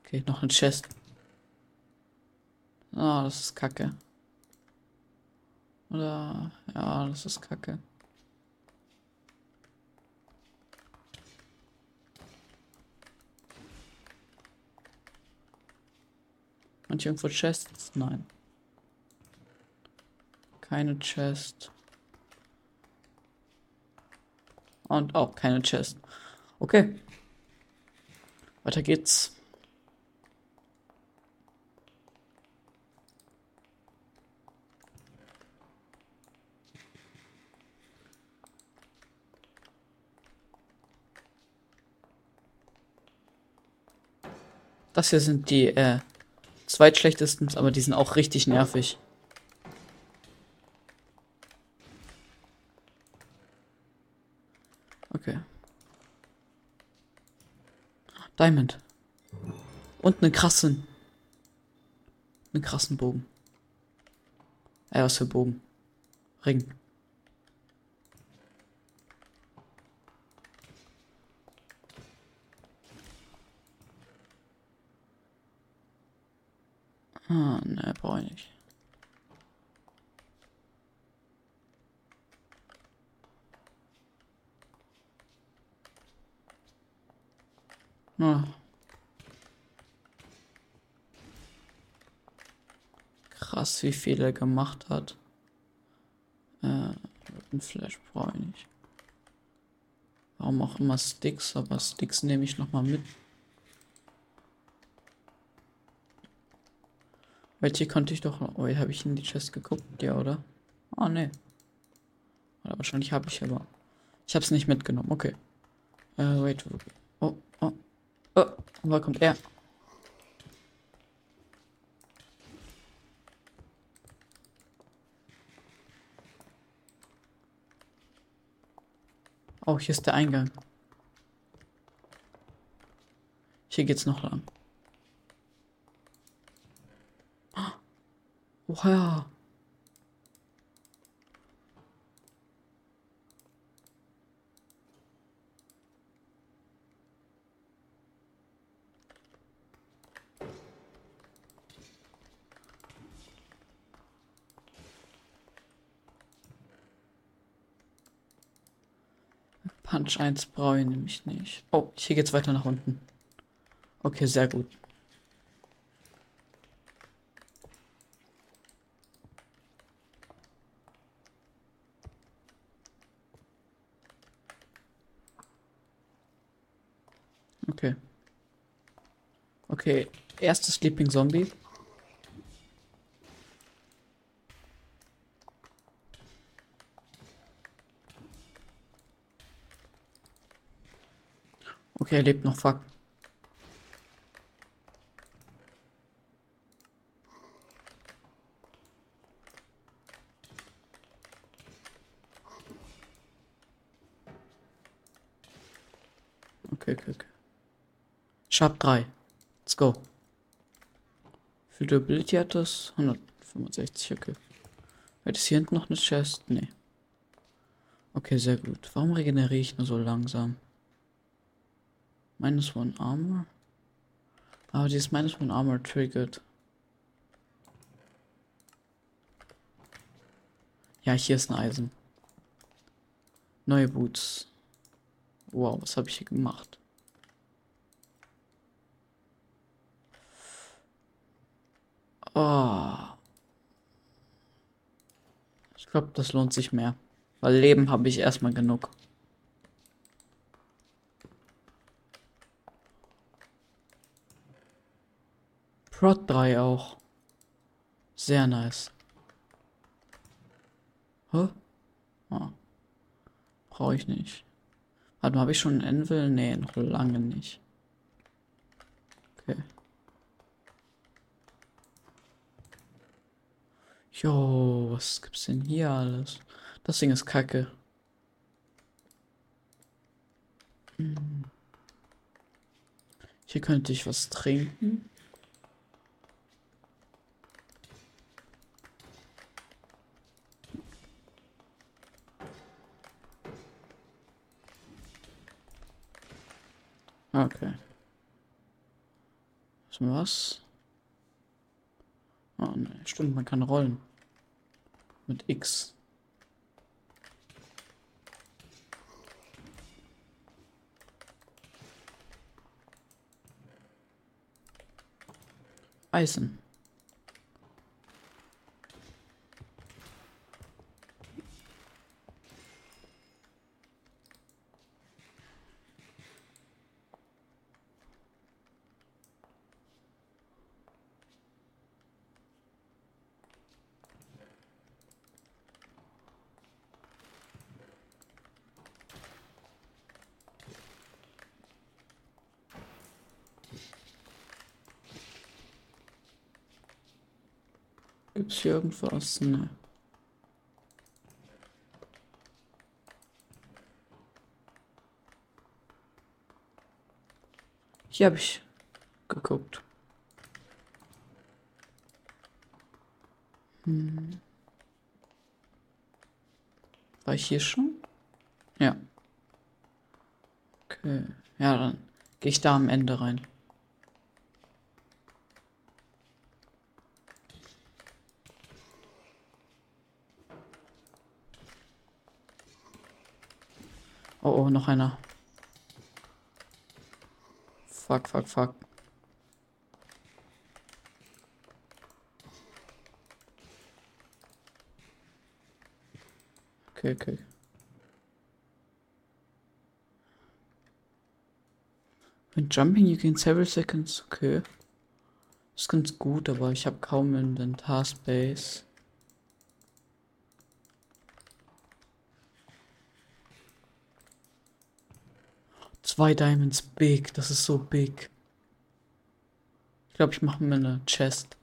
Okay, noch ein Chest. Ah, oh, das ist kacke. Oder, ja, das ist kacke. Und irgendwo Chests? Nein. Keine Chest. Und auch keine Chest. Okay. Weiter geht's. Das hier sind die äh, zweitschlechtesten, aber die sind auch richtig nervig. Okay. Diamond. Und einen krassen. Einen krassen Bogen. Äh, was für Bogen? Ring. Ah, ne, brauche ich nicht. Ah. Krass, wie viel er gemacht hat. Äh, ein Flash brauche ich nicht. Warum auch immer Sticks, aber Sticks nehme ich nochmal mit. Welche konnte ich doch. Oh, habe ich in die Chest geguckt? Ja, oder? Ah, ne. Wahrscheinlich habe ich aber. Ich habe es nicht mitgenommen. Okay. Äh, wait. Oh, oh. Oh, wo kommt er? Oh, hier ist der Eingang. Hier geht's noch lang. Oha. Punch 1 brauche ich nämlich nicht. Oh, hier geht's weiter nach unten. Okay, sehr gut. Okay. Okay, erstes Sleeping Zombie. Okay, er lebt noch, fuck. Okay, okay, okay. Sharp 3. Let's go. Für Durability hat das 165, okay. Wird es hier hinten noch eine Chest? Nee. Okay, sehr gut. Warum regeneriere ich nur so langsam? Minus one Armor? Aber dieses Minus one Armor triggert. Ja, hier ist ein Eisen. Neue Boots. Wow, was habe ich hier gemacht? Oh. Ich glaube, das lohnt sich mehr. Weil Leben habe ich erstmal genug. Prod 3 auch. Sehr nice. Hä? Oh. Brauche ich nicht. Warte mal, habe ich schon einen Anvil? Nee, noch lange nicht. Okay. Jo, was gibt's denn hier alles? Das Ding ist kacke. Hm. Hier könnte ich was trinken. Okay. Was? Oh ne, stimmt, man kann rollen. Mit X. Eisen. Gibt's hier irgendwas? Ne. Hier habe ich geguckt. Hm. War ich hier schon? Ja. Okay. Ja, dann gehe ich da am Ende rein. Oh, oh, noch einer. Fuck, fuck, fuck. Okay, okay. When jumping, you gain several seconds. Okay. Das ist ganz gut, aber ich habe kaum Inventar Zwei Diamonds big. Das ist so big. Ich glaube, ich mache mir eine Chest.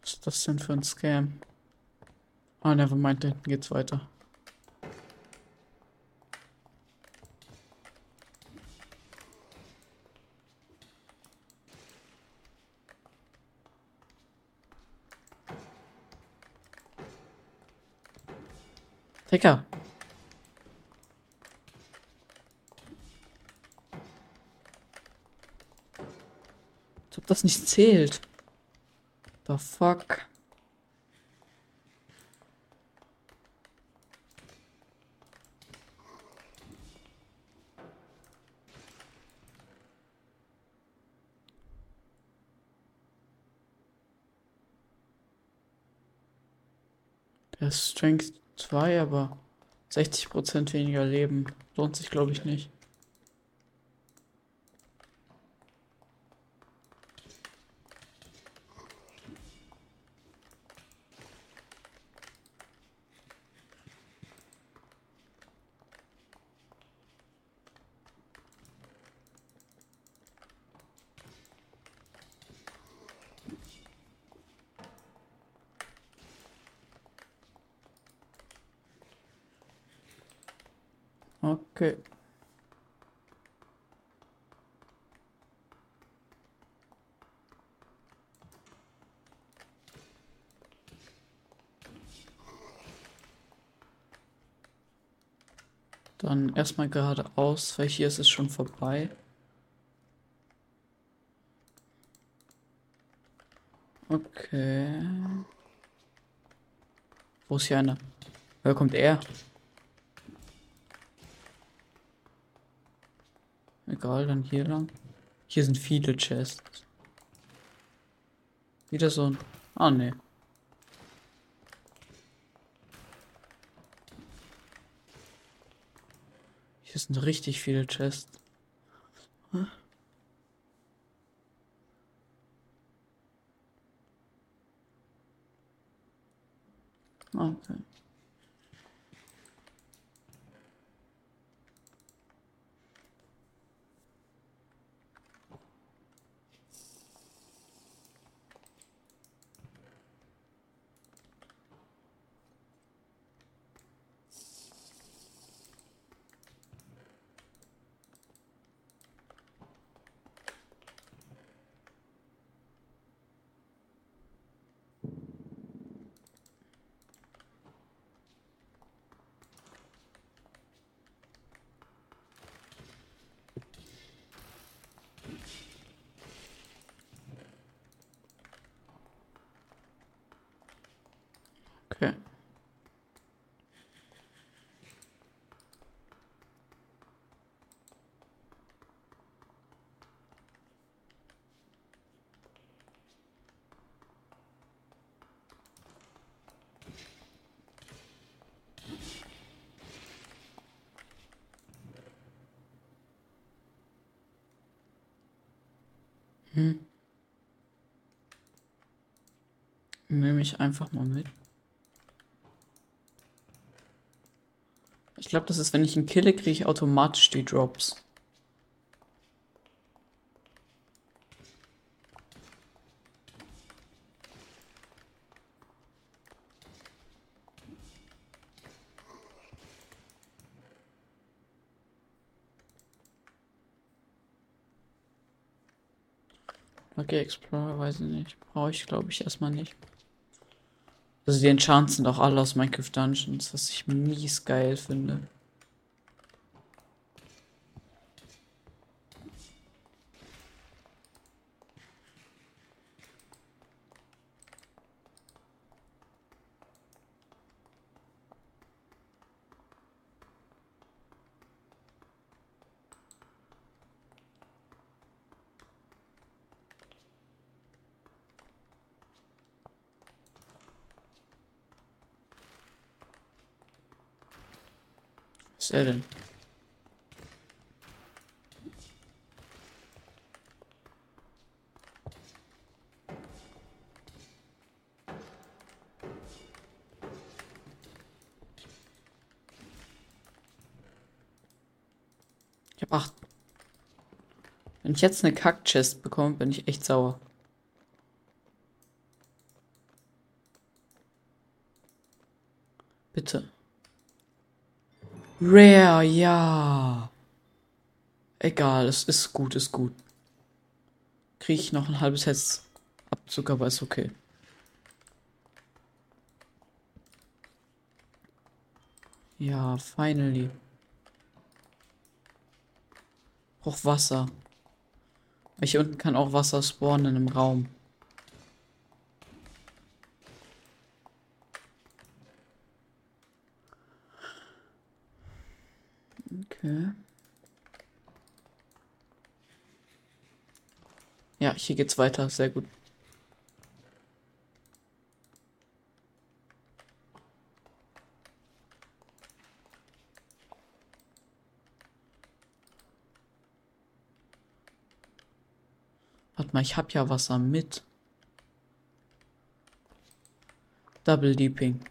Was ist das denn für ein Scam? Ah, nevermind, da hinten geht's weiter. Dicker. Als ob das nicht zählt. The fuck? Strength 2, aber 60% weniger Leben. Lohnt sich, glaube ich, nicht. Okay. Dann erstmal geradeaus, weil hier ist es schon vorbei. Okay. Wo ist hier einer? Woher kommt er? Egal, dann hier lang. Hier sind viele Chests. Wieder so ein... Ah, ne. Hier sind richtig viele Chests. Okay. Okay. Hm. Nehme ich einfach mal mit. Ich glaube, das ist, wenn ich ihn kille, kriege ich automatisch die Drops. Okay, Explorer, weiß ich nicht. Brauche ich, glaube ich, erstmal nicht. Also die Enchants sind auch alle aus Minecraft Dungeons, was ich mies geil finde. Er denn? Ich hab acht. Wenn ich jetzt eine Kack-Chest bekomme, bin ich echt sauer. Bitte. Rare, ja. Egal, es ist gut, ist gut. Kriege ich noch ein halbes Herz Abzug, aber ist okay. Ja, finally. Brauch Wasser. Hier unten kann auch Wasser spawnen im Raum. Okay. Ja, hier geht's weiter. Sehr gut. Warte mal, ich hab ja Wasser mit. Double Deeping.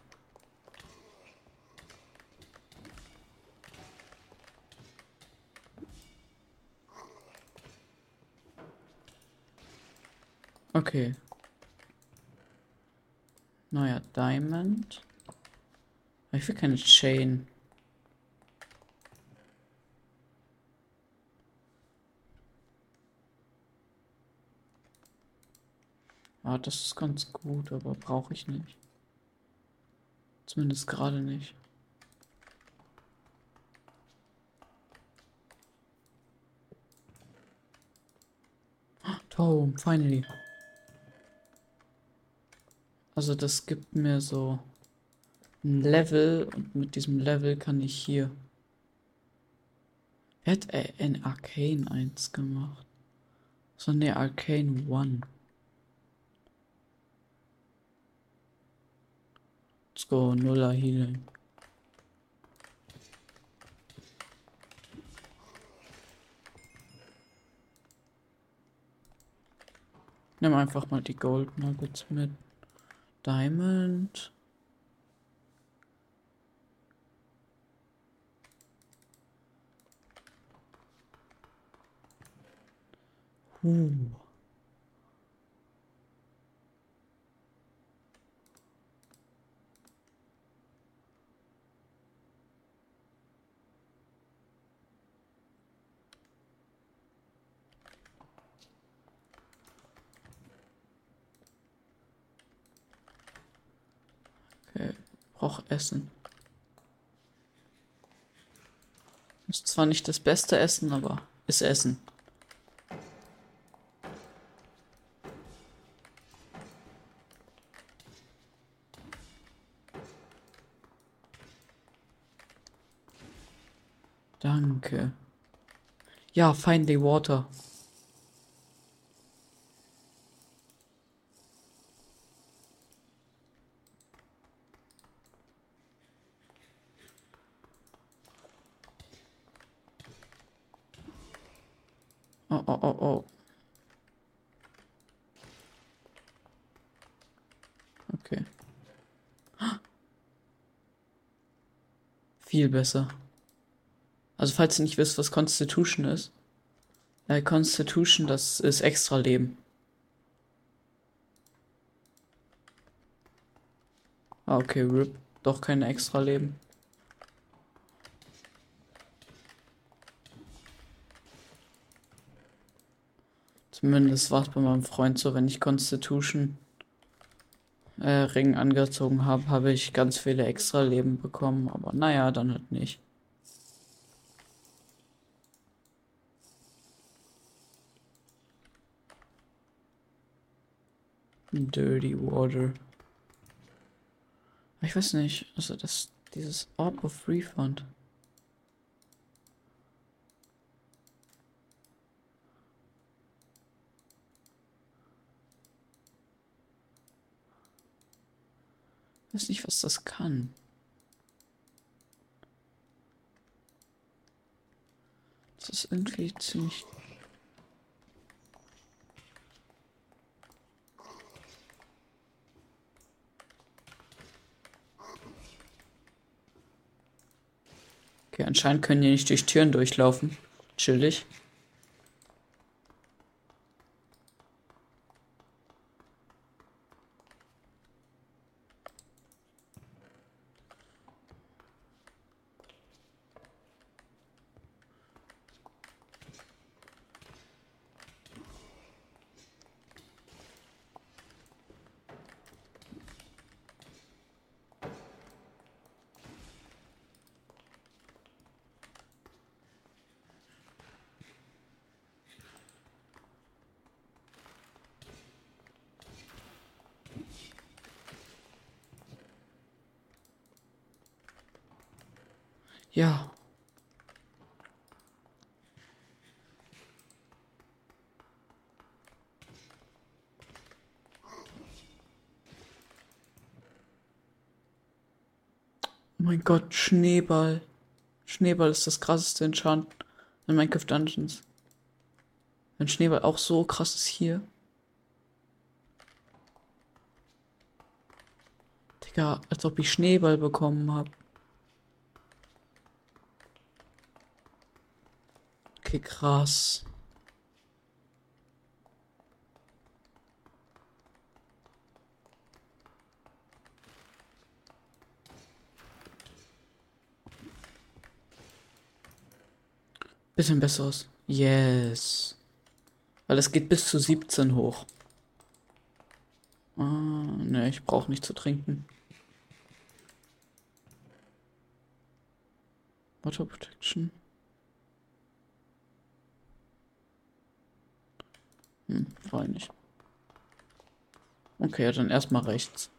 Okay. Neuer Diamond. Ich will keine Chain. Ah, das ist ganz gut, aber brauche ich nicht. Zumindest gerade nicht. Tome, finally. Also das gibt mir so ein Level und mit diesem Level kann ich hier. Wer hat ein Arcane 1 gemacht? So ne Arcane 1. Let's go, Nuller Healing. Nimm einfach mal die Gold Nuggets mit. Diamond. Uh. auch essen. Ist zwar nicht das beste Essen, aber ist Essen. Danke. Ja, Finally Water. Oh, oh, oh. Okay. Viel besser. Also falls ihr nicht wisst, was Constitution ist. Äh, Constitution, das ist extra Leben. Ah, okay, RIP. Doch kein extra Leben. Zumindest war es bei meinem Freund so, wenn ich Constitution äh, Ring angezogen habe, habe ich ganz viele extra Leben bekommen. Aber naja, dann halt nicht. Dirty Water. Ich weiß nicht, also das, dieses Orb of Refund. Weiß nicht, was das kann. Das ist irgendwie ziemlich Okay, anscheinend können die nicht durch Türen durchlaufen. Chillig. Ja. Oh mein Gott, Schneeball. Schneeball ist das krasseste Enchant in Minecraft Dungeons. Wenn Schneeball auch so krass ist hier. Digga, als ob ich Schneeball bekommen habe. Okay, krass. Bisschen besseres. Yes. Weil es geht bis zu 17 hoch. Ah, ne, ich brauche nicht zu trinken. Water Protection. Hm, freu nicht. Okay, dann erstmal rechts.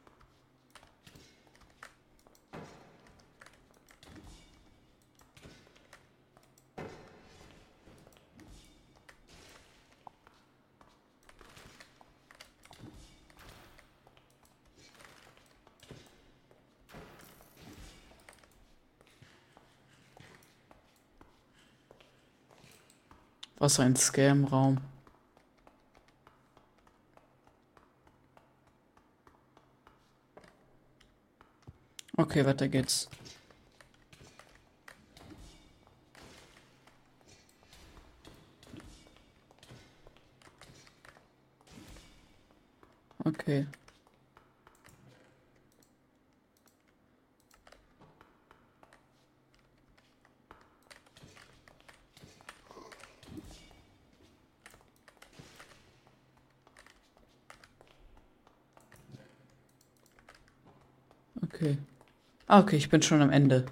Was ein Scam-Raum. Okay, weiter geht's. Okay. Okay. Ah, okay, ich bin schon am Ende.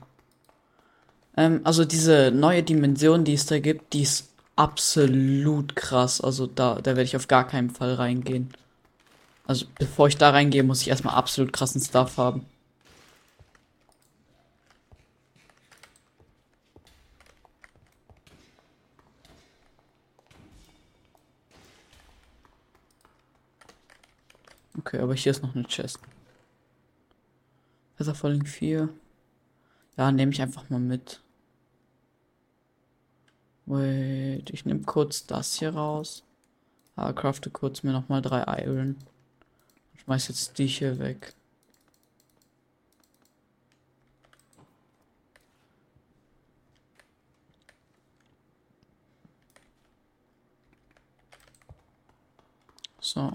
Ähm, also diese neue Dimension, die es da gibt, die ist absolut krass. Also da, da werde ich auf gar keinen Fall reingehen. Also bevor ich da reingehe, muss ich erstmal absolut krassen Stuff haben. Okay, aber hier ist noch eine Chest. Falling 4. Ja, nehme ich einfach mal mit. Wait, ich nehme kurz das hier raus. Ah, crafte kurz mir nochmal drei Iron. Schmeiß jetzt die hier weg. So.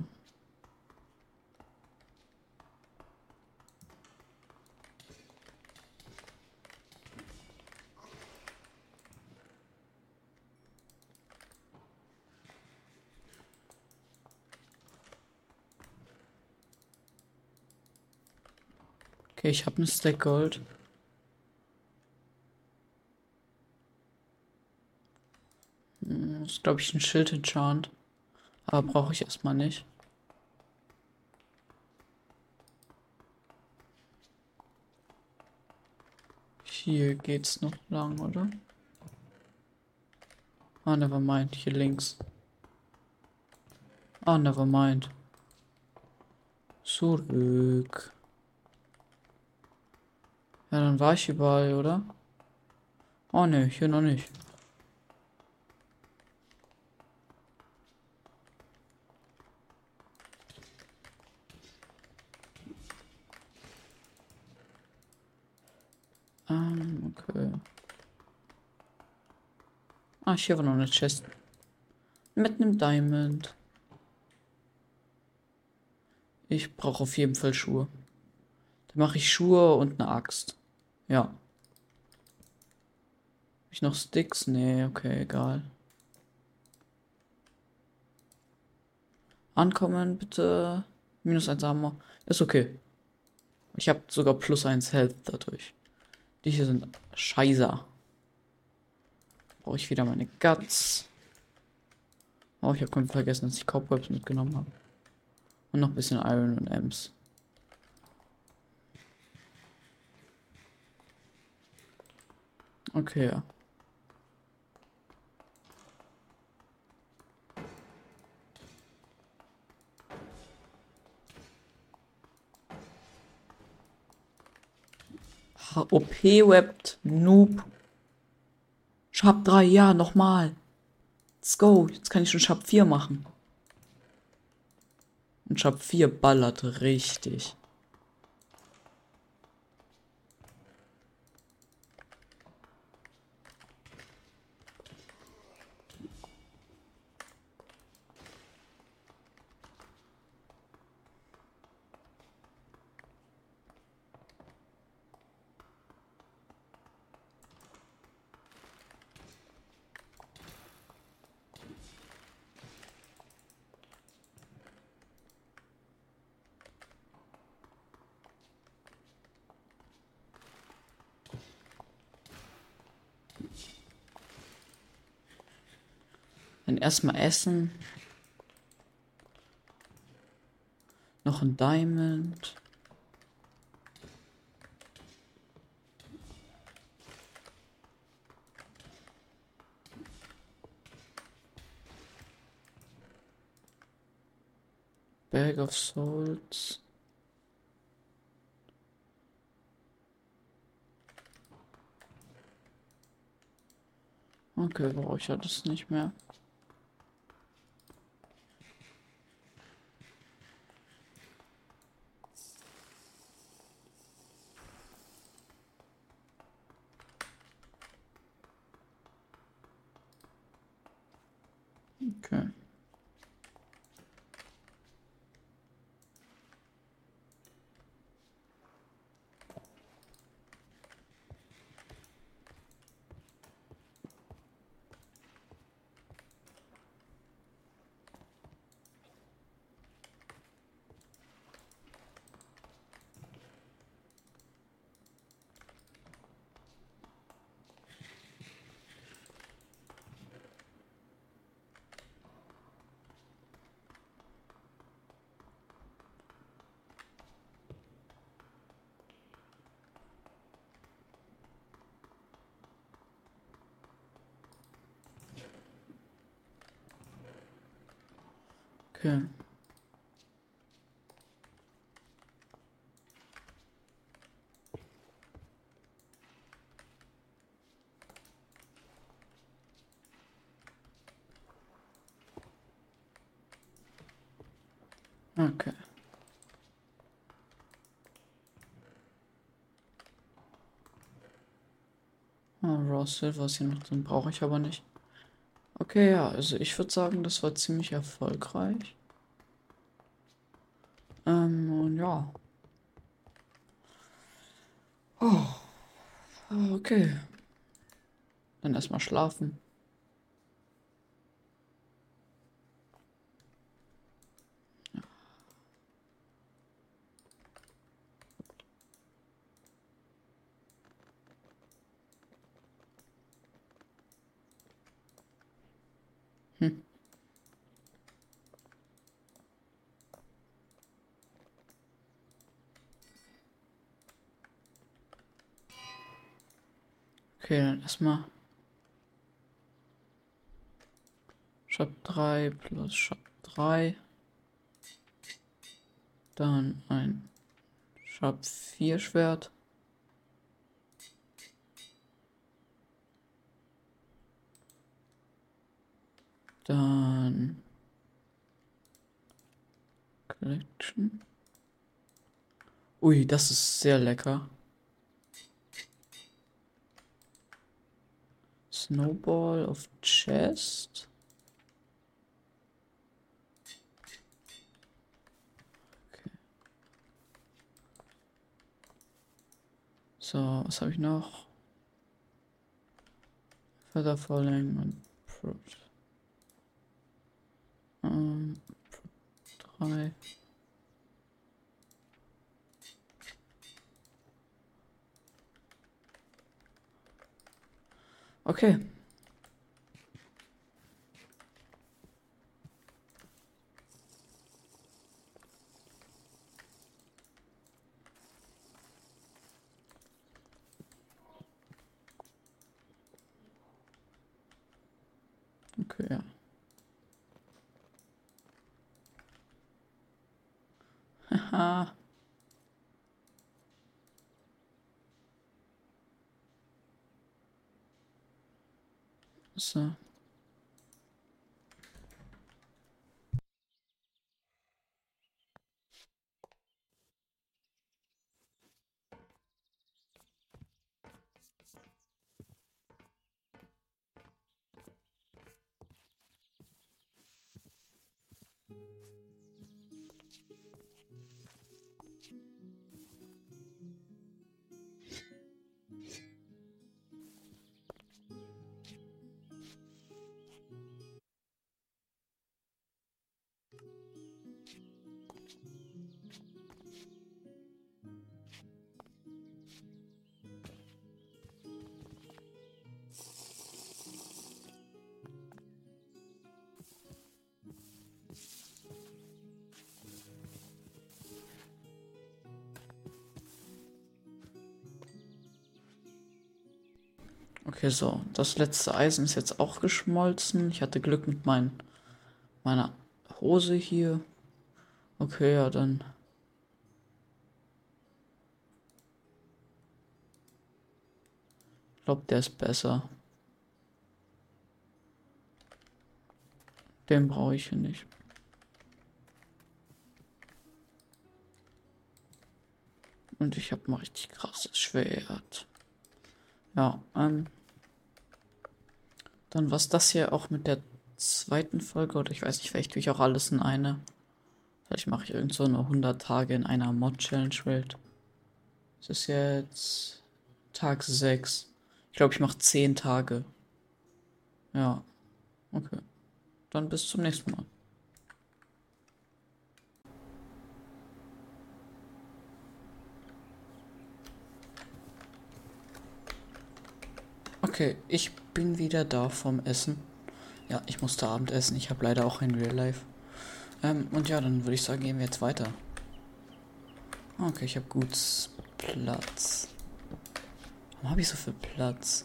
Okay, ich habe einen Stack Gold. Hm, das ist, glaube ich, ein Schild enchant. Aber brauche ich erstmal nicht. Hier geht's noch lang, oder? Ah, never mind. Hier links. Ah, never mind. Zurück. Ja, dann war ich überall, oder? Oh ne, hier noch nicht. Ähm, okay. Ah, hier war noch eine Chest. Mit einem Diamond. Ich brauche auf jeden Fall Schuhe. Dann mache ich Schuhe und eine Axt. Ja. Hab ich noch Sticks? Nee, okay, egal. Ankommen, bitte. Minus 1 Armor. Ist okay. Ich habe sogar plus 1 Health dadurch. Die hier sind scheiße. Brauche ich wieder meine Guts. Oh, ich habe komplett vergessen, dass ich Cobwebs mitgenommen habe. Und noch ein bisschen Iron und Ems. Okay, ja. OP webt Noob. Sharp 3, ja, nochmal. Let's go. Jetzt kann ich schon Sharp 4 machen. Und Sharp 4 ballert richtig. Dann erstmal essen. Noch ein Diamond. Bag of Souls. Okay, brauche ich ja das nicht mehr. Ja. Okay. Oh, Silver ist hier noch drin, brauche ich aber nicht. Okay, ja, also ich würde sagen, das war ziemlich erfolgreich. Okay. Dann erstmal schlafen. Hm. Okay, dann erstmal Shop 3 plus Shop 3. Dann ein Shop 4 Schwert. Dann Collection. Ui, das ist sehr lecker. Snowball of Chest. So, was habe ich noch? Feather Falling und Fruit. Ähm, drei. Okay. Okay, ja. Haha. So. Okay, so. Das letzte Eisen ist jetzt auch geschmolzen. Ich hatte Glück mit mein, meiner Hose hier. Okay, ja, dann. Ich glaube, der ist besser. Den brauche ich hier nicht. Und ich habe mal richtig krasses Schwert. Ja, ähm. Dann war das hier auch mit der zweiten Folge. Oder ich weiß nicht, vielleicht tue ich auch alles in eine. Vielleicht mache ich irgend so eine 100 Tage in einer Mod-Challenge-Welt. Es ist jetzt Tag 6. Ich glaube, ich mache 10 Tage. Ja. Okay. Dann bis zum nächsten Mal. Okay, ich bin wieder da vom Essen. Ja, ich musste Abend essen. Ich habe leider auch ein Real Life. Ähm, und ja, dann würde ich sagen, gehen wir jetzt weiter. Okay, ich habe gut Platz. Warum habe ich so viel Platz?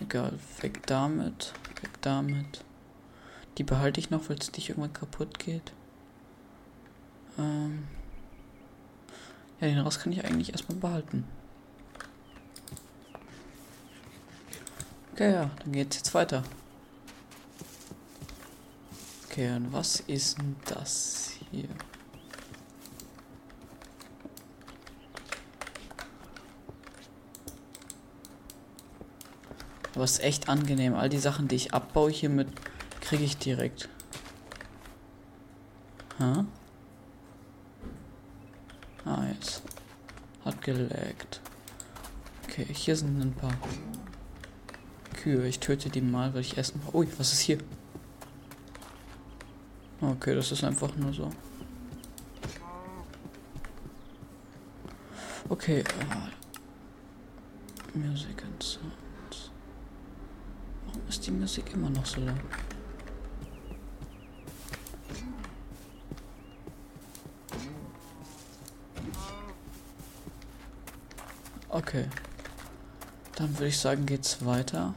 Egal, weg damit, weg damit. Die behalte ich noch, es nicht irgendwann kaputt geht. Ähm ja, den Rest kann ich eigentlich erstmal behalten. Okay, ja, dann geht's jetzt weiter. Okay, und was ist denn das hier? Aber es ist echt angenehm. All die Sachen, die ich abbaue hiermit, kriege ich direkt. Hä? Ah, jetzt. Hat gelaggt. Okay, hier sind ein paar Kühe. Ich töte die mal, weil ich essen brauche. Ui, was ist hier? Okay, das ist einfach nur so. Okay. Äh, Music and Sounds. Warum ist die Musik immer noch so laut? Okay. Dann würde ich sagen, geht's weiter.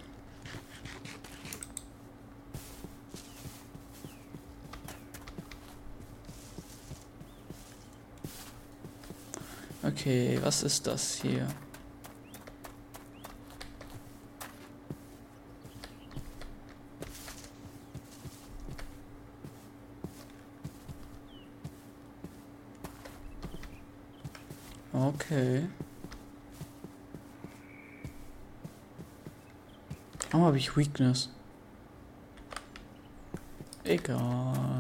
Okay, was ist das hier? Okay. Oh, habe ich Weakness. Egal.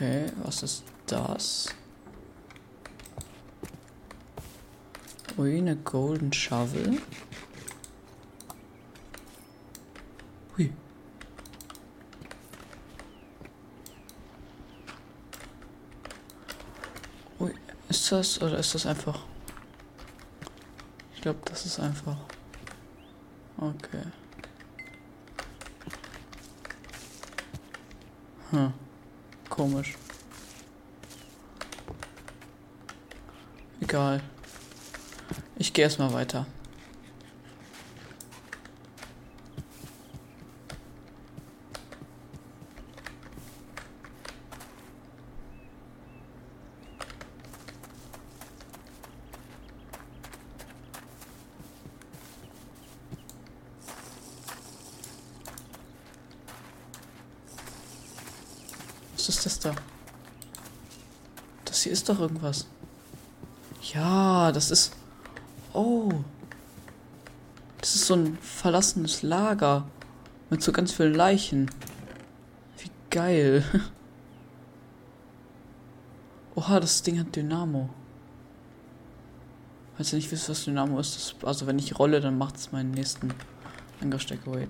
Okay, was ist das? Ui, eine Golden Shovel. Hui. Ui, ist das oder ist das einfach? Ich glaube, das ist einfach. Okay. Hm. Komisch. Egal. Ich gehe erstmal weiter. Was ist das da? Das hier doch irgendwas. Ja, das ist. Oh. Das ist so ein verlassenes Lager. Mit so ganz vielen Leichen. Wie geil. Oha, das Ding hat Dynamo. Falls ihr nicht wisst, was Dynamo ist, das, also wenn ich rolle, dann macht es meinen nächsten Angriffsstärke.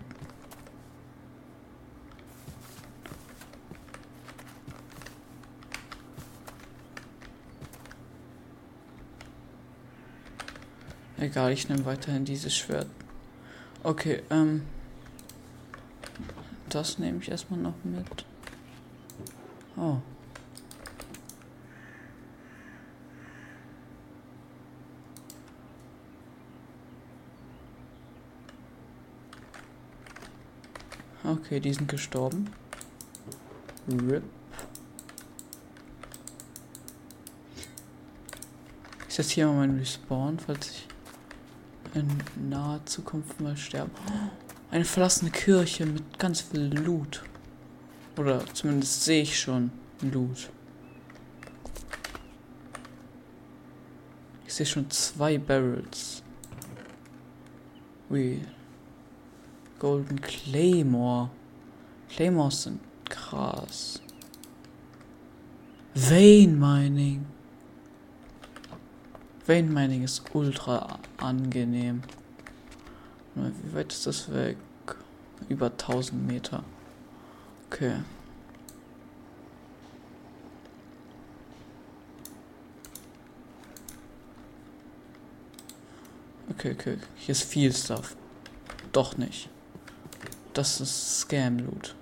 Egal, ich nehme weiterhin dieses Schwert. Okay, ähm. Das nehme ich erstmal noch mit. Oh. Okay, die sind gestorben. RIP. Ich setze hier mal meinen Respawn, falls ich in naher Zukunft mal sterben. Eine verlassene Kirche mit ganz viel Loot. Oder zumindest sehe ich schon Loot. Ich sehe schon zwei Barrels. Ui. Golden Claymore. Claymores sind krass. Vein Mining. Vein Mining ist ultra angenehm. Wie weit ist das weg? Über 1000 Meter. Okay. Okay, okay. Hier ist viel Stuff. Doch nicht. Das ist Scam-Loot.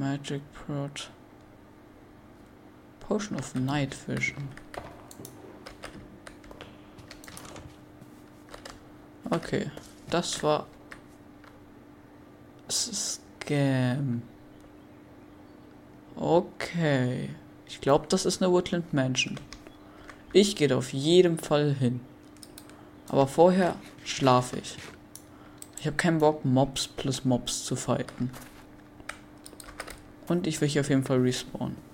Magic Prot. Potion of Night Vision. Okay, das war Scam. Okay. Ich glaube, das ist eine Woodland Mansion. Ich gehe auf jeden Fall hin. Aber vorher schlafe ich. Ich habe keinen Bock, Mobs plus Mobs zu fighten. Und ich will hier auf jeden Fall respawnen.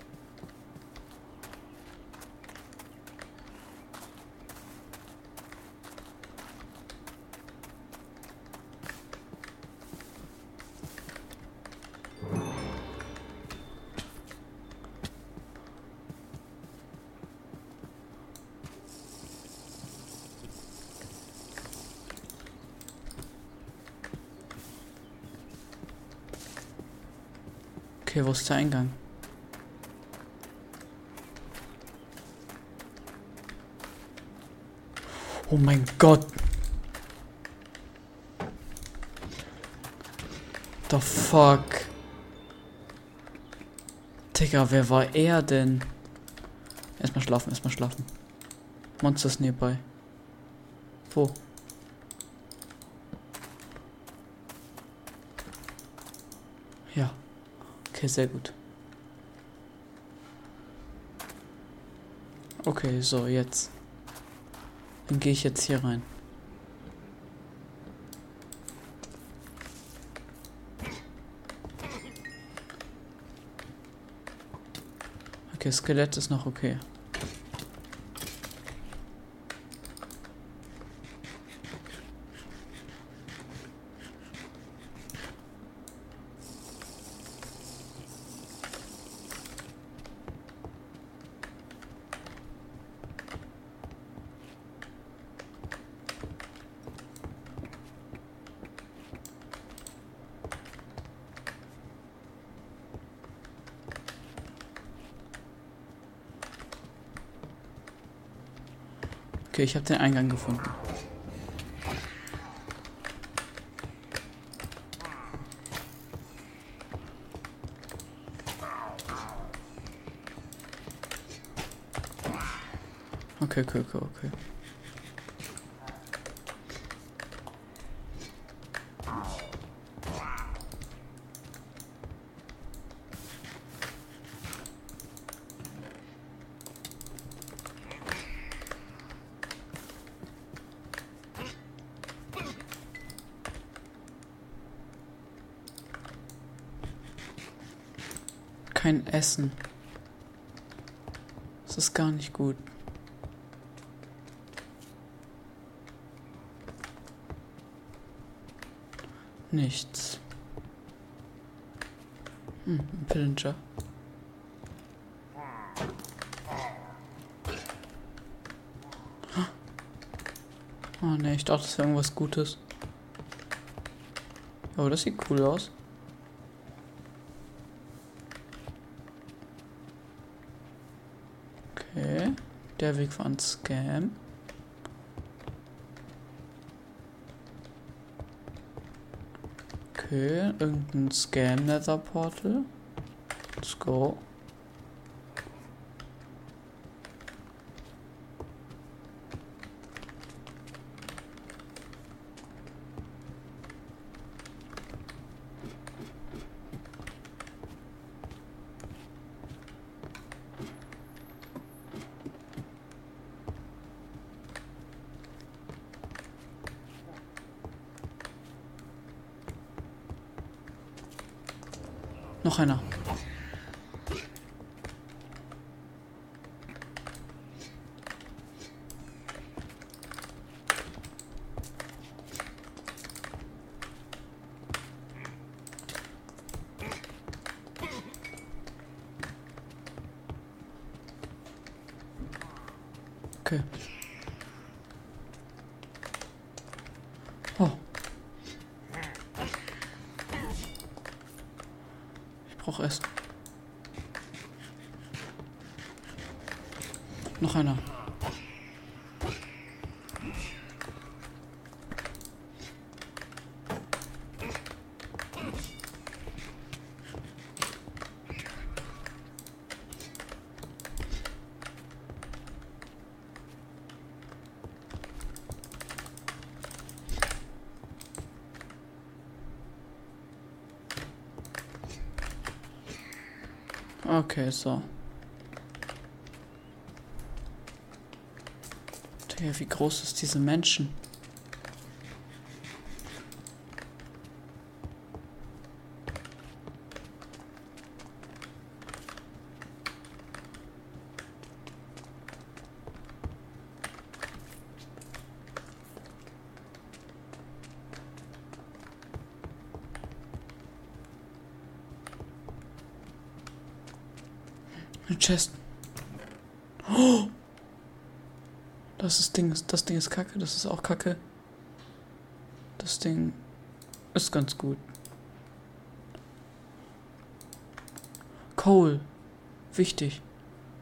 Ist der Eingang? Oh mein Gott. The fuck? Digga, wer war er denn? Erstmal schlafen, erstmal schlafen. Monsters nearby. Wo? Ja. Okay, sehr gut. Okay, so, jetzt. Dann gehe ich jetzt hier rein. Okay, Skelett ist noch okay. Ich habe den Eingang gefunden. Okay, okay, okay, okay. Kein Essen. Das ist gar nicht gut. Nichts. Hm, ein Pillager. Oh ne, ich dachte, das wäre irgendwas Gutes. Aber das sieht cool aus. Okay. Der Weg ein Scam. Okay, irgendein Scam Nether Portal. Let's go. Noch einer. Okay. Oh. Ich brauche Essen. Noch einer. Okay, so. Digga, wie groß ist diese Menschen? Chest. Oh! Das ist Ding, das Ding ist kacke, das ist auch kacke. Das Ding ist ganz gut. Coal. Wichtig.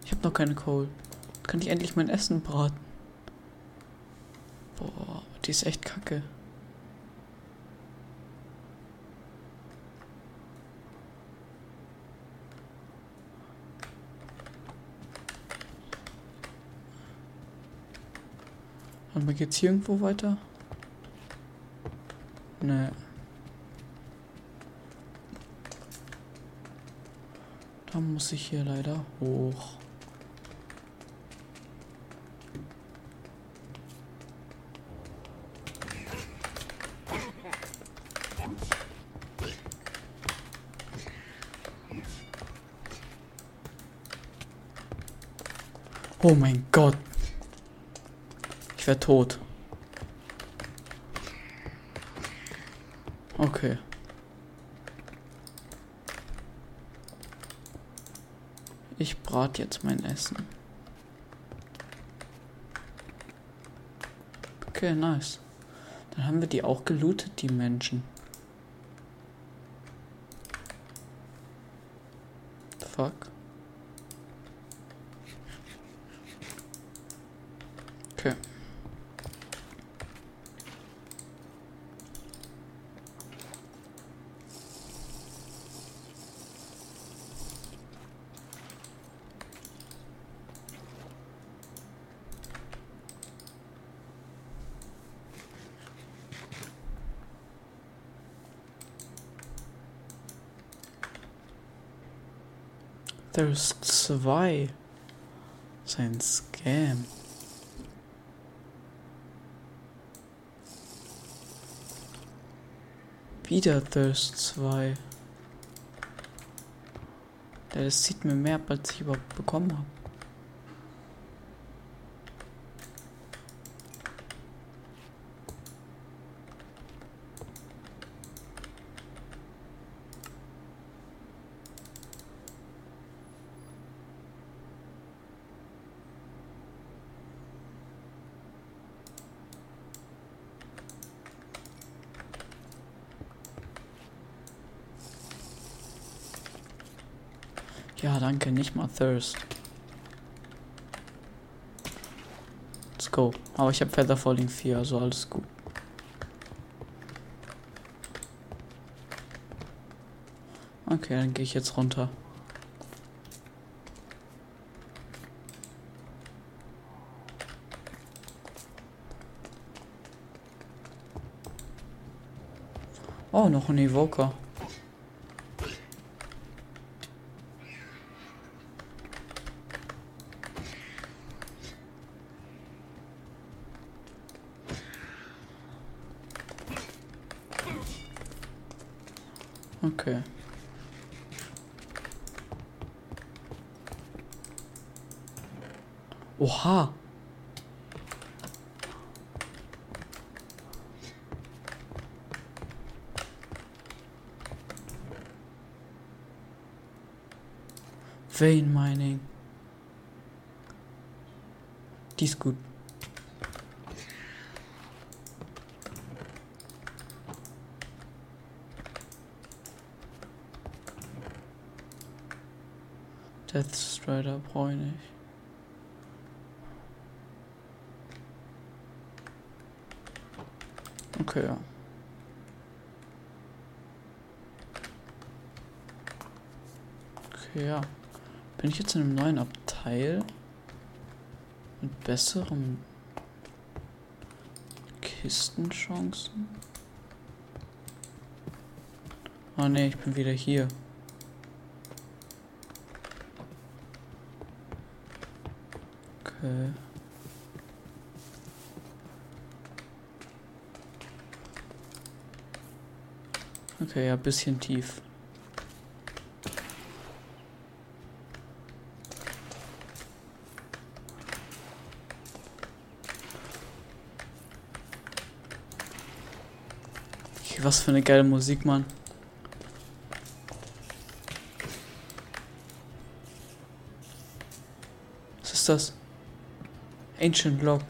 Ich habe noch keine Coal. Kann ich endlich mein Essen braten? Boah, die ist echt kacke. Und mal geht's hier irgendwo weiter? Nee. Da muss ich hier leider hoch. Oh mein. Ich werde tot. Okay. Ich brate jetzt mein Essen. Okay, nice. Dann haben wir die auch gelootet, die Menschen. Fuck. Okay. There's zwei. Sein Scam. Wieder Thirst 2. Das sieht mir mehr, als ich überhaupt bekommen habe. Ja, nicht mal Thirst. Let's go. Aber ich habe Feather Falling 4, also alles gut. Okay, dann gehe ich jetzt runter. Oh, noch ein Evoker. Okay. Oha. Vein Mining. Die ist gut. Death Strider brauche ich nicht. Okay. Okay, ja. Bin ich jetzt in einem neuen Abteil? Mit besseren Kistenchancen? Oh ne, ich bin wieder hier. Okay. Okay, ja, bisschen tief. Was für eine geile Musik, Mann. Was ist das? Ancient Log.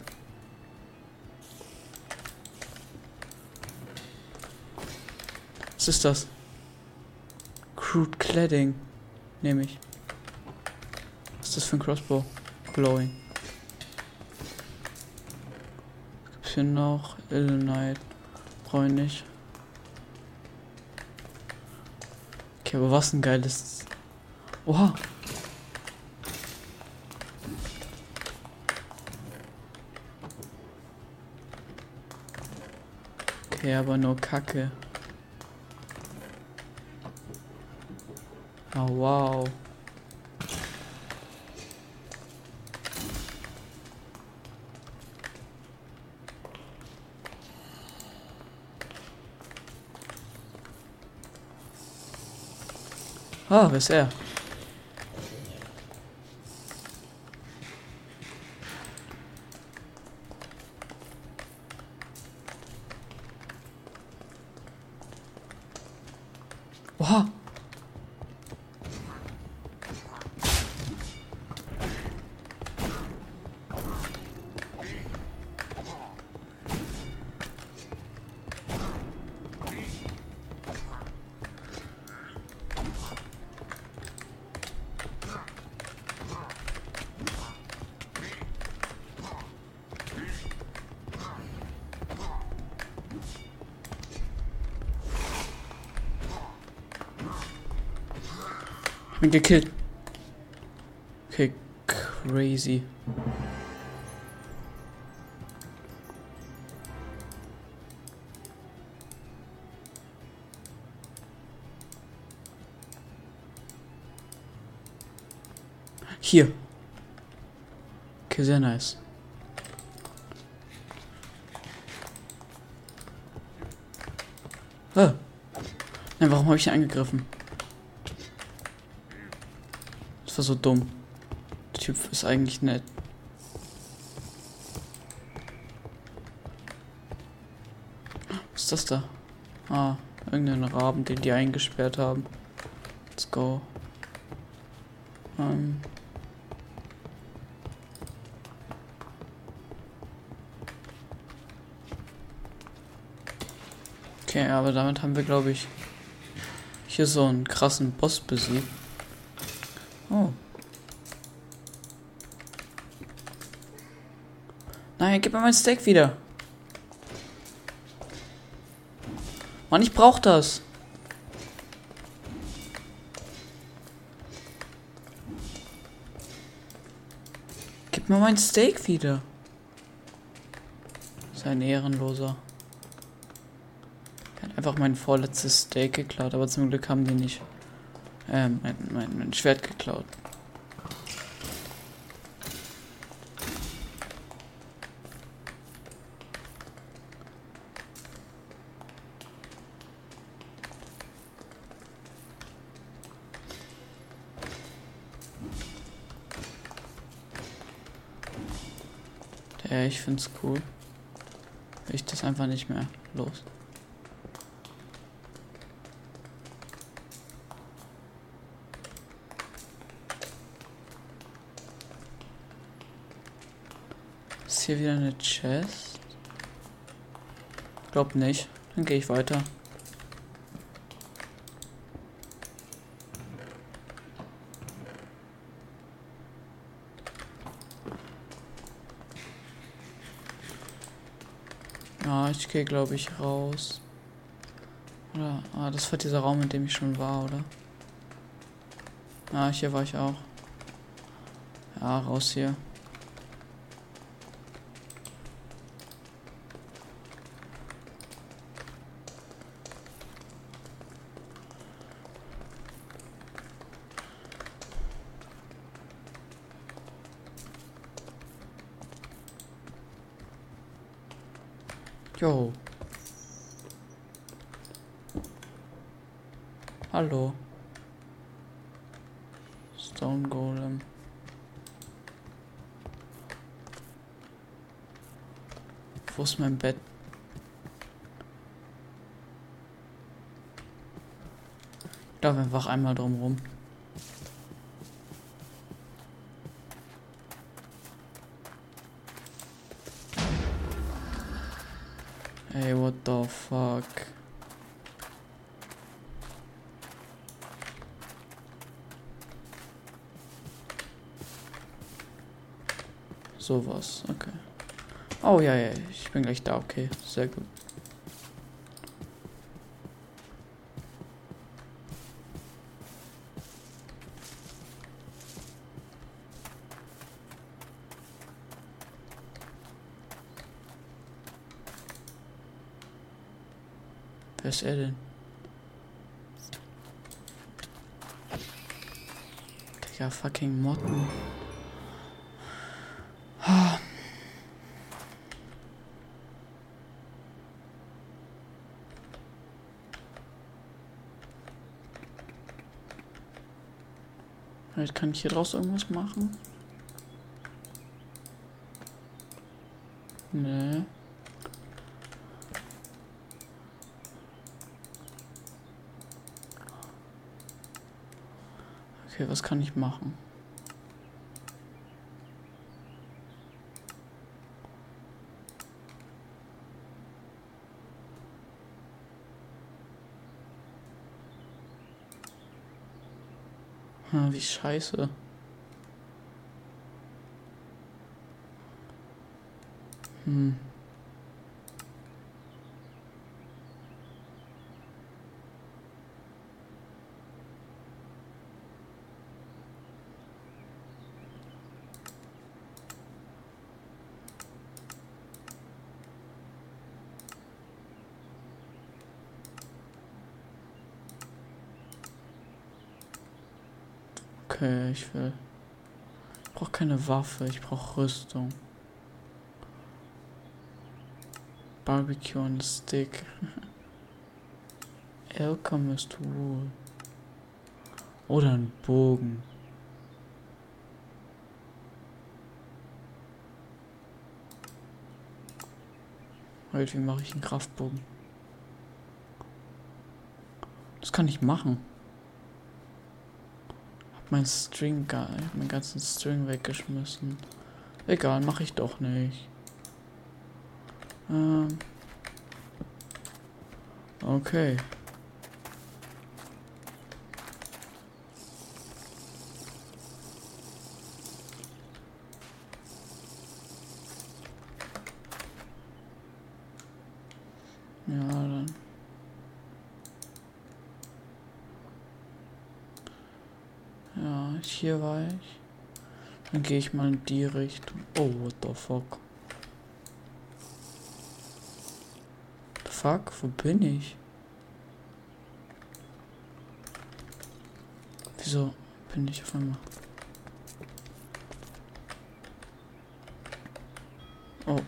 Was ist das? Crude Cladding. Nehme ich. Was ist das für ein Crossbow? Glowing. Was gibt's hier noch? Illonite. Brauche ich nicht. Okay, aber was ein geiles. Oha. Okay, aber nur Kacke. Oh, wow. Ah, wer ist er? Bin gekillt. Okay, crazy. Hier. Okay, sehr nice. Ah. Nein, warum habe ich ihn angegriffen? War so dumm. Der Typ ist eigentlich nett. Was ist das da? Ah, irgendein Raben, den die eingesperrt haben. Let's go. Ähm. Okay, aber damit haben wir, glaube ich, hier so einen krassen Boss besiegt. Oh. Nein, gib mir mein Steak wieder. Mann, ich brauch das. Gib mir mein Steak wieder. Sein Ehrenloser. Er hat einfach mein vorletztes Steak geklaut, aber zum Glück haben die nicht äh, mein, mein, mein Schwert geklaut. Ich find's cool. Ich das einfach nicht mehr los. Hier wieder eine Chest? Glaub nicht. Dann gehe ich weiter. Ah, ich gehe glaube ich raus. Oder, ah, das war dieser Raum, in dem ich schon war, oder? Ah, hier war ich auch. Ja, raus hier. Jo. Hallo. Stone Golem. Wo ist mein Bett? Ich laufe einfach einmal drum rum. Ey, what the fuck? Sowas, okay. Oh ja, ja, ich bin gleich da, okay, sehr gut. Wer ist er denn? Digga, fucking Motten. Vielleicht kann ich hier draus irgendwas machen. Nee. Okay, was kann ich machen? Ah, wie scheiße. Okay, ich will. Ich brauche keine Waffe, ich brauche Rüstung. Barbecue und Stick. Alchemist Wool. Oder ein Bogen. Halt, wie mache ich einen Kraftbogen? Das kann ich machen mein String, meinen ganzen String weggeschmissen. Egal, mache ich doch nicht. Ähm. Okay. Ja, dann. hier war ich. Dann gehe ich mal in die Richtung. Oh, what the fuck? Fuck, wo bin ich? Wieso bin ich auf einmal? Oh.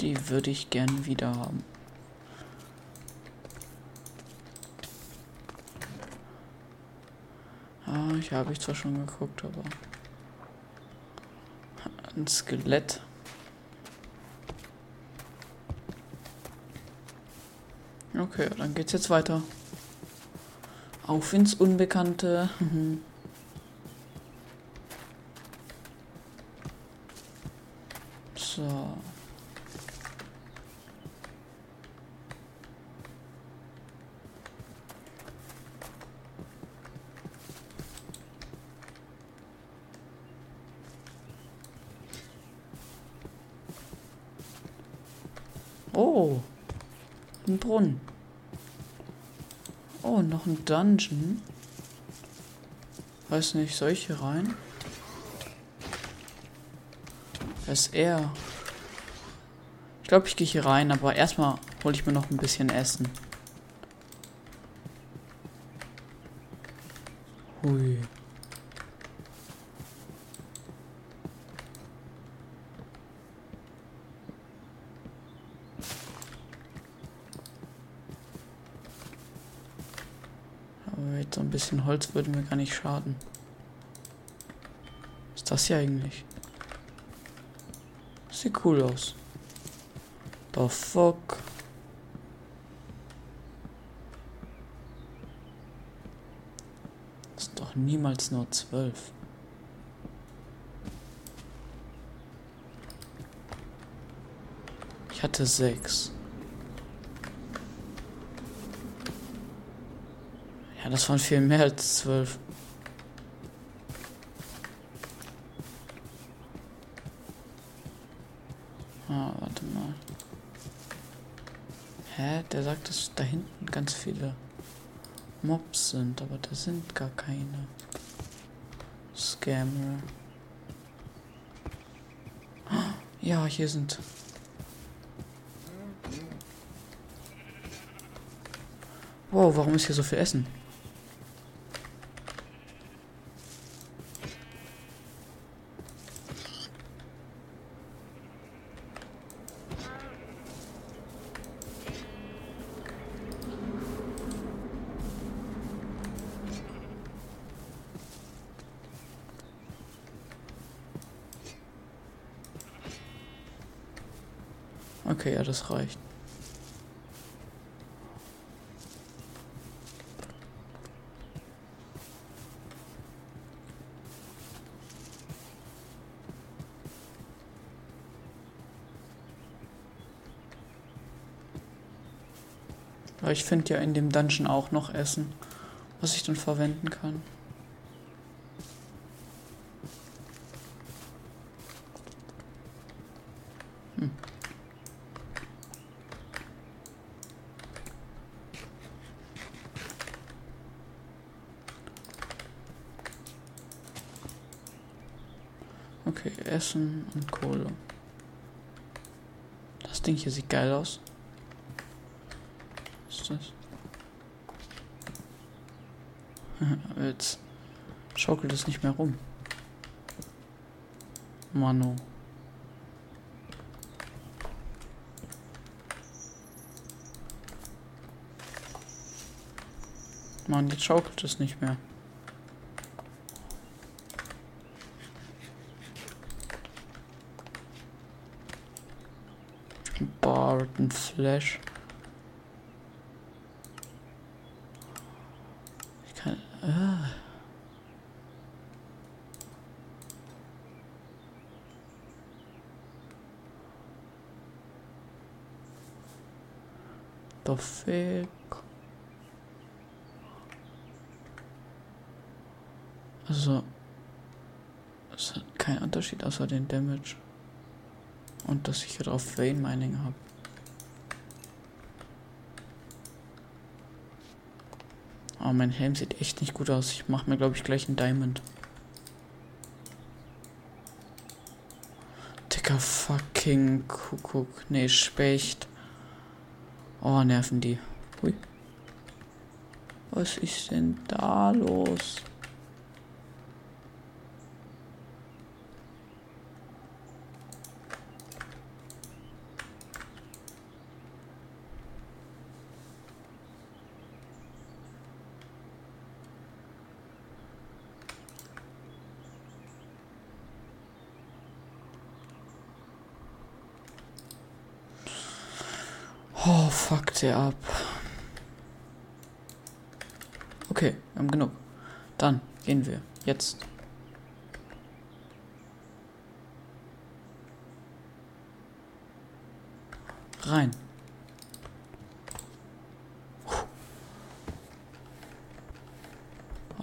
Die würde ich gern wieder haben. Hier habe ich zwar schon geguckt, aber. Ein Skelett. Okay, dann geht's jetzt weiter. Auf ins Unbekannte. Mhm. so. Oh. Ein Brunnen. Oh, noch ein Dungeon. Weiß nicht, soll ich hier rein? Er? Ich glaube, ich gehe hier rein, aber erstmal hole ich mir noch ein bisschen Essen. Hui. So ein bisschen Holz würde mir gar nicht schaden. Was ist das hier eigentlich? Sieht cool aus. The fuck? Das ist doch niemals nur zwölf. Ich hatte sechs. Das waren viel mehr als zwölf. Ah, warte mal. Hä? Der sagt, dass da hinten ganz viele Mobs sind, aber da sind gar keine. Scammer. Ja, hier sind. Wow, warum ist hier so viel Essen? Das reicht. Aber ich finde ja in dem Dungeon auch noch Essen, was ich dann verwenden kann. Hm. Okay, Essen und Kohle. Das Ding hier sieht geil aus. Was ist das? Jetzt schaukelt es nicht mehr rum. Mano. Mann, jetzt schaukelt es nicht mehr. Barton Flash. Ich kann. Ah. The fuck? Also, es hat keinen Unterschied außer den Damage. Dass ich drauf Vein Mining habe. Aber mein Helm sieht echt nicht gut aus. Ich mache mir, glaube ich, gleich einen Diamond. Dicker fucking Kuckuck. Nee, Specht. Oh, nerven die. Hui. Was ist denn da los? Oh, fuck der ab. Okay, wir haben genug. Dann gehen wir. Jetzt. Rein.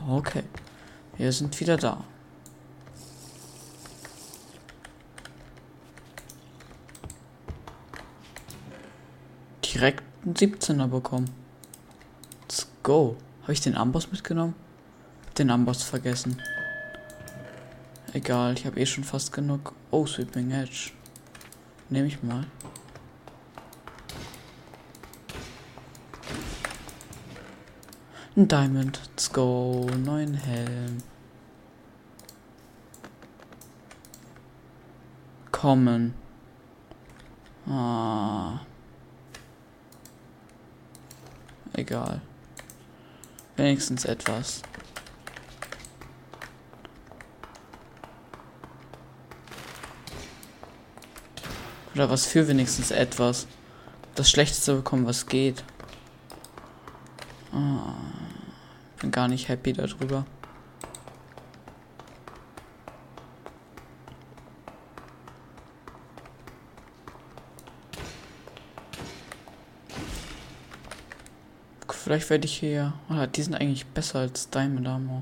Okay. Wir sind wieder da. direkt einen 17er bekommen. Let's go. Habe ich den Amboss mitgenommen? Den Amboss vergessen. Egal, ich habe eh schon fast genug. Oh, Sweeping Edge. Nehme ich mal. Ein Diamond. Let's go. Neuen Helm. Kommen. Ah. Egal. Wenigstens etwas. Oder was für wenigstens etwas. Das Schlechteste bekommen, was geht. Oh, bin gar nicht happy darüber. Vielleicht werde ich hier. Oder die sind eigentlich besser als Diamond Armor.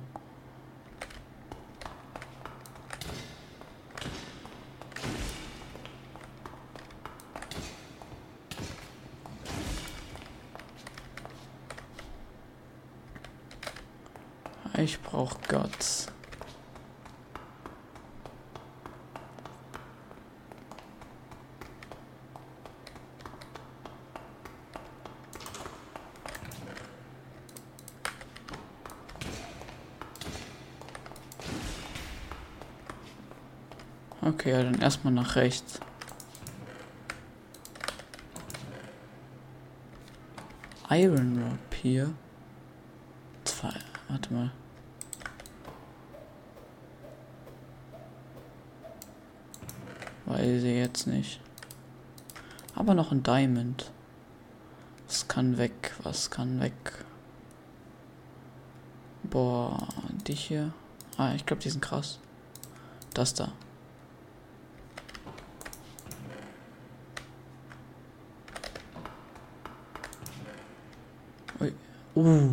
Ich brauche Guts. Okay, ja, dann erstmal nach rechts. Iron Rapier. Zwei. Warte mal. Weiß ich jetzt nicht. Aber noch ein Diamond. Was kann weg? Was kann weg? Boah, die hier. Ah, ich glaube, die sind krass. Das da. Uh.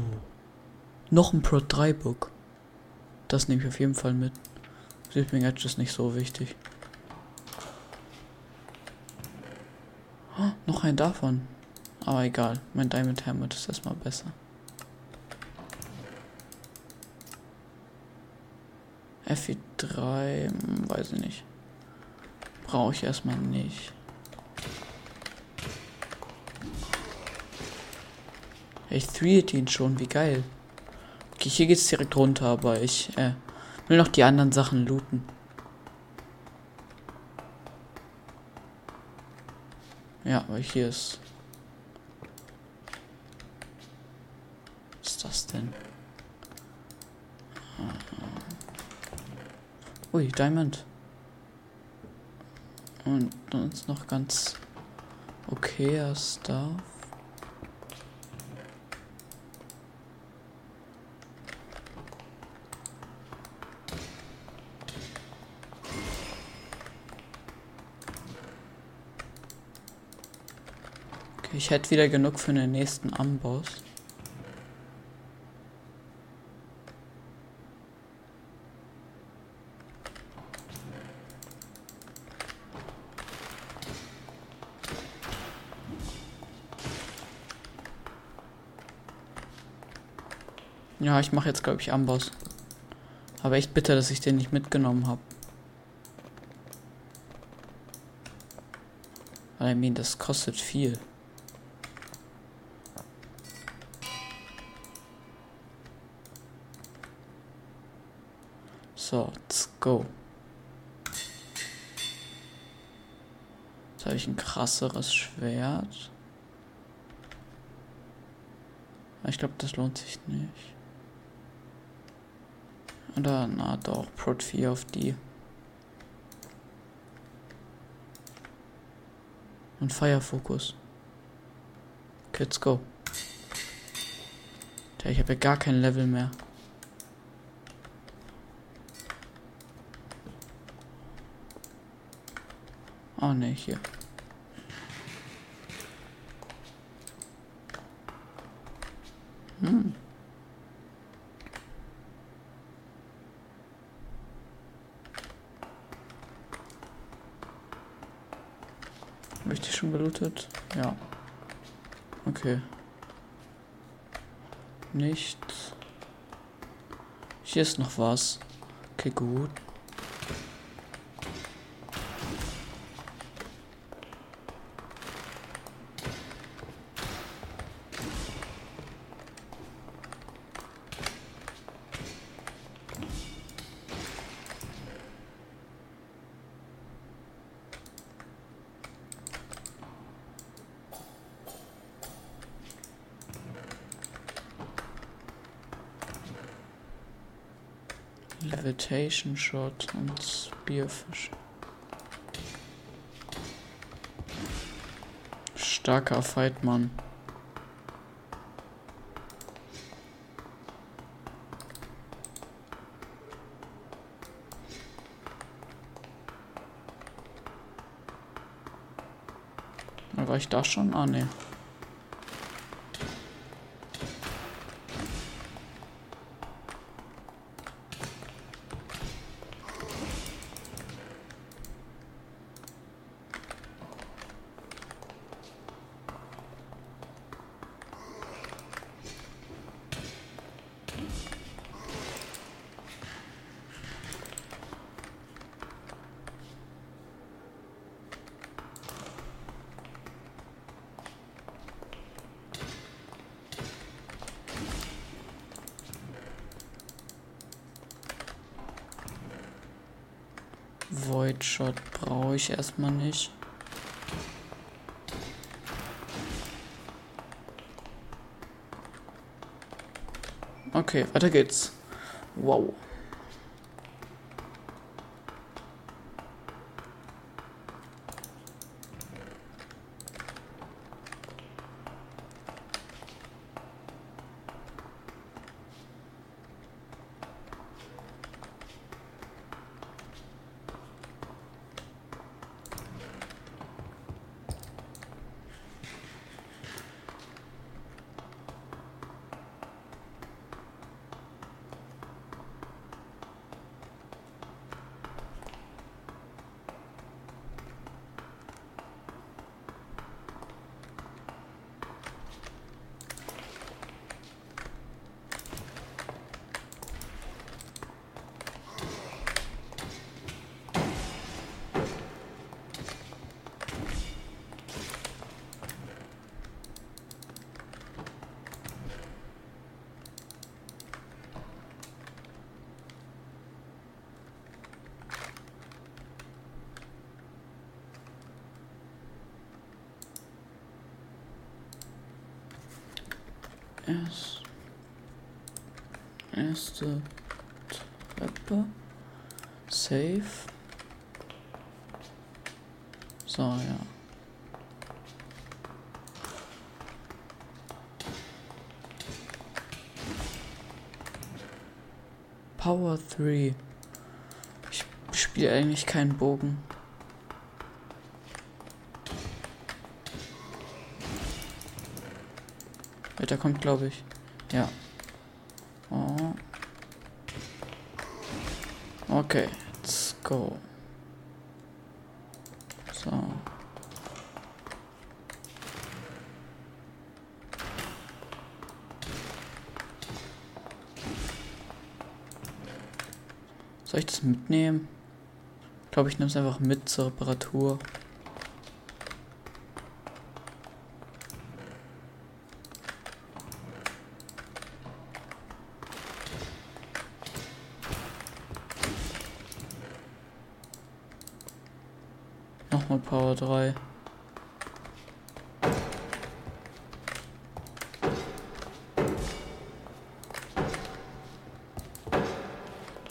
Noch ein Pro 3 Book. Das nehme ich auf jeden Fall mit. Sleeping Edge ist nicht so wichtig. Oh, noch ein davon. Aber egal. Mein Diamond Helmet ist erstmal besser. FI3, hm, weiß ich nicht. Brauche ich erstmal nicht. Ich 3 ihn schon, wie geil. Okay, hier geht's direkt runter, aber ich äh, will noch die anderen Sachen looten. Ja, aber hier ist. Was ist das denn? Ui, Diamond. Und sonst noch ganz okayer Stuff. Ich hätte wieder genug für den nächsten Amboss. Ja, ich mache jetzt, glaube ich, Amboss. Aber echt bitter, dass ich den nicht mitgenommen habe. I mean, das kostet viel. Go. Jetzt habe ich ein krasseres Schwert. Ich glaube, das lohnt sich nicht. Oder, na doch, Prot 4 auf die. Und Fire-Fokus. Okay, let's go. ich habe ja gar kein Level mehr. Oh ne, hier. Hm. Habe ich die schon belootet? Ja. Okay. Nichts. Hier ist noch was. Okay, gut. Levitation Shot und Spearfish. Starker Fight, Mann. War ich da schon? Ah, ne. Shot brauche ich erstmal nicht. Okay, weiter geht's. Wow. Erst, erste Treppe. Safe. So, ja. Power 3. Ich spiele eigentlich keinen Bogen. Weiter kommt, glaube ich. Ja. Oh. Okay, let's go. So. Soll ich das mitnehmen? Ich glaube, ich nehme es einfach mit zur Reparatur. Power 3.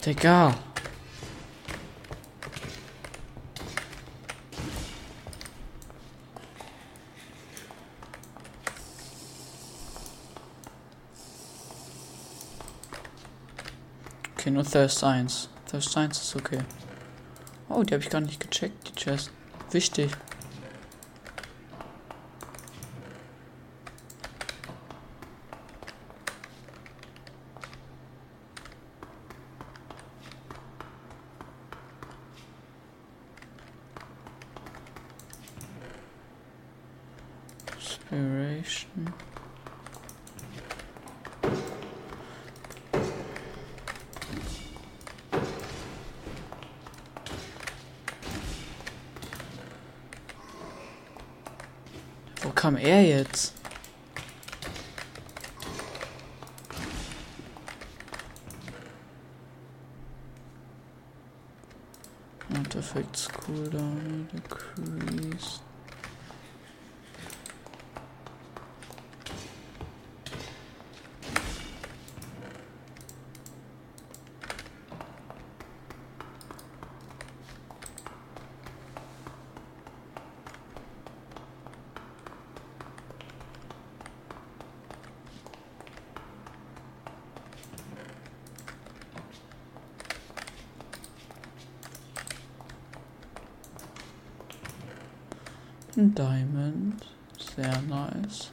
Digga. Okay, nur Thirst 1. Thirst 1 ist okay. Oh, die habe ich gar nicht gecheckt, die Chest. Wichtig. Inspiration. Wo kam er jetzt? Artifacts cooldown decreased. Ein Diamond. Sehr nice.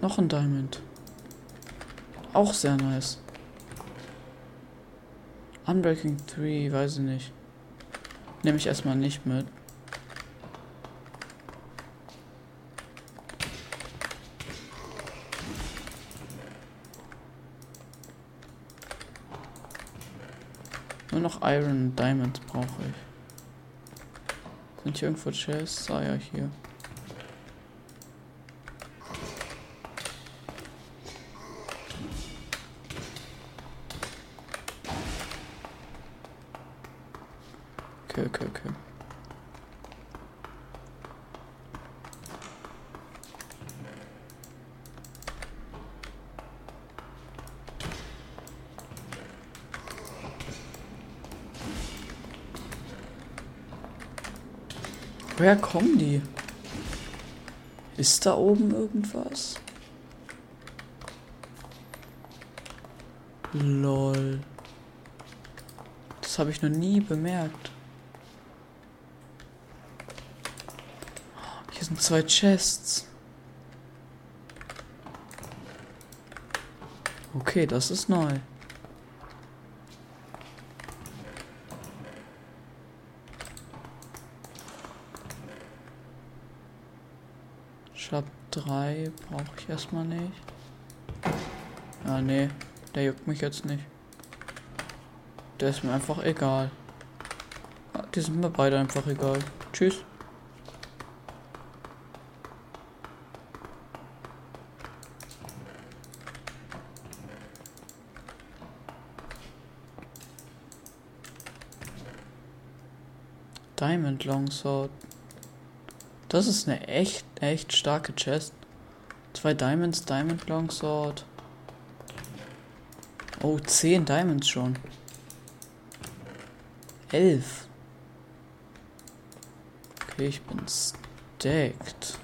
Noch ein Diamond. Auch sehr nice. Unbreaking 3, weiß ich nicht. Nehme ich erstmal nicht mit. Nur noch Iron und Diamonds brauche ich. Sind hier irgendwo Chests? Ah ja, hier. Okay, okay, okay. Woher kommen die? Ist da oben irgendwas? Lol. Das habe ich noch nie bemerkt. Hier sind zwei Chests. Okay, das ist neu. Ich hab drei, brauche ich erstmal nicht. Ja, nee, der juckt mich jetzt nicht. Der ist mir einfach egal. Ja, die sind mir beide einfach egal. Tschüss. Diamond Longsword. Das ist eine echt, echt starke Chest. Zwei Diamonds, Diamond Longsword. Oh, zehn Diamonds schon. Elf. Okay, ich bin stacked.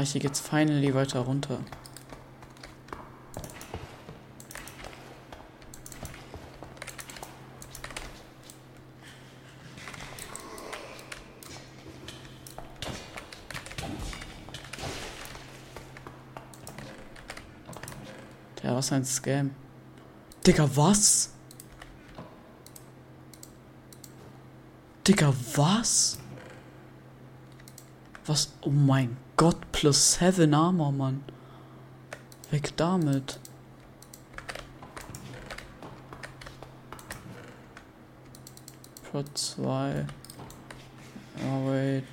Ja, hier geht's finally weiter runter. Ja, was ein Scam. Digga, was? Digga, was? Was? Oh mein Gott, plus 7 Armor, Mann. Weg damit. Pro 2. Oh, wait.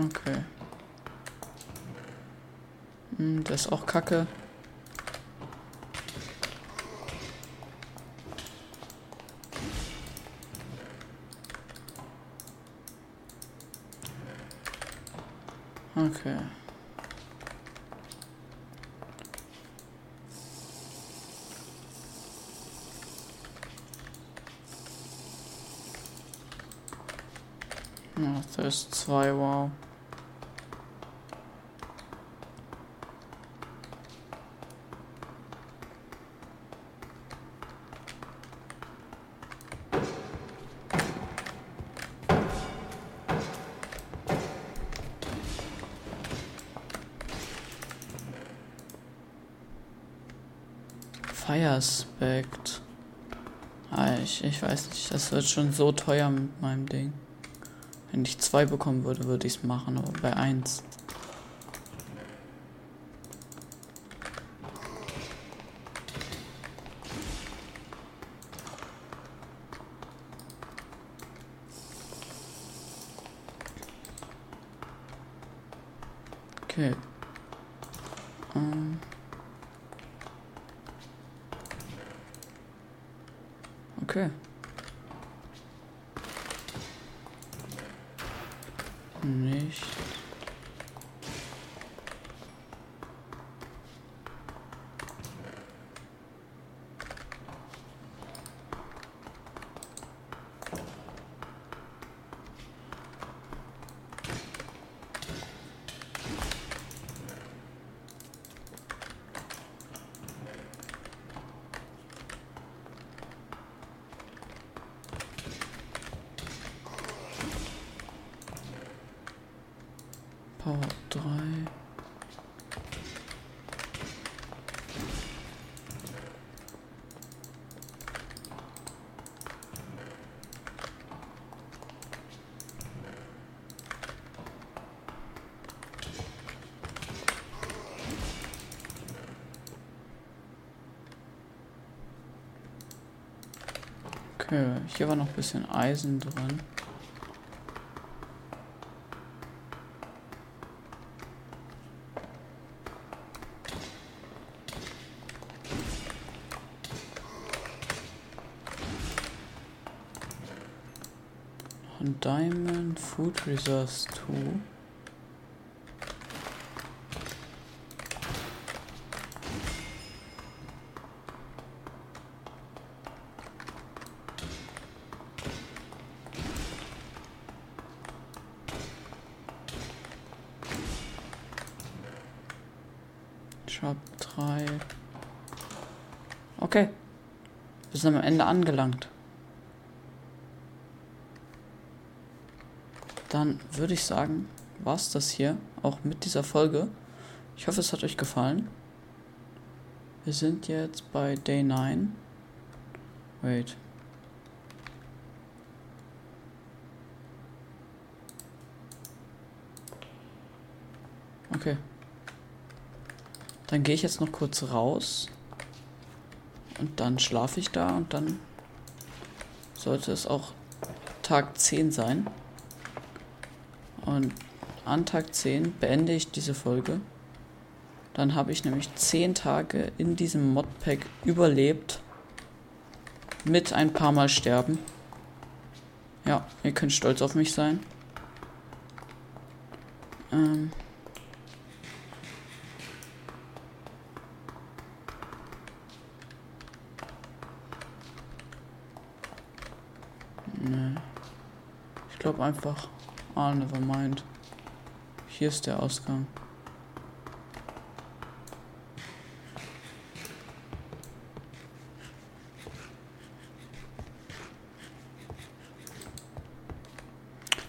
Okay. Hm, der ist auch kacke. Okay. Ja, das ist zwei, wow. Fire Aspect. Ah, ich, ich weiß nicht, das wird schon so teuer mit meinem Ding. Wenn ich zwei bekommen würde, würde ich es machen, aber bei eins. Okay. Ähm. Okay. Nicht. Power 3. Okay, hier war noch ein bisschen Eisen drin. Noch ein Diamond, Food Resource 2. Shop 3. Okay. Wir sind am Ende angelangt. Dann würde ich sagen, war es das hier auch mit dieser Folge. Ich hoffe, es hat euch gefallen. Wir sind jetzt bei Day 9. Wait. Okay. Dann gehe ich jetzt noch kurz raus. Und dann schlafe ich da und dann sollte es auch Tag 10 sein. Und an Tag 10 beende ich diese Folge. Dann habe ich nämlich 10 Tage in diesem Modpack überlebt. Mit ein paar Mal sterben. Ja, ihr könnt stolz auf mich sein. Ähm. Nee. Ich glaube einfach. Ah, never mind. Hier ist der Ausgang.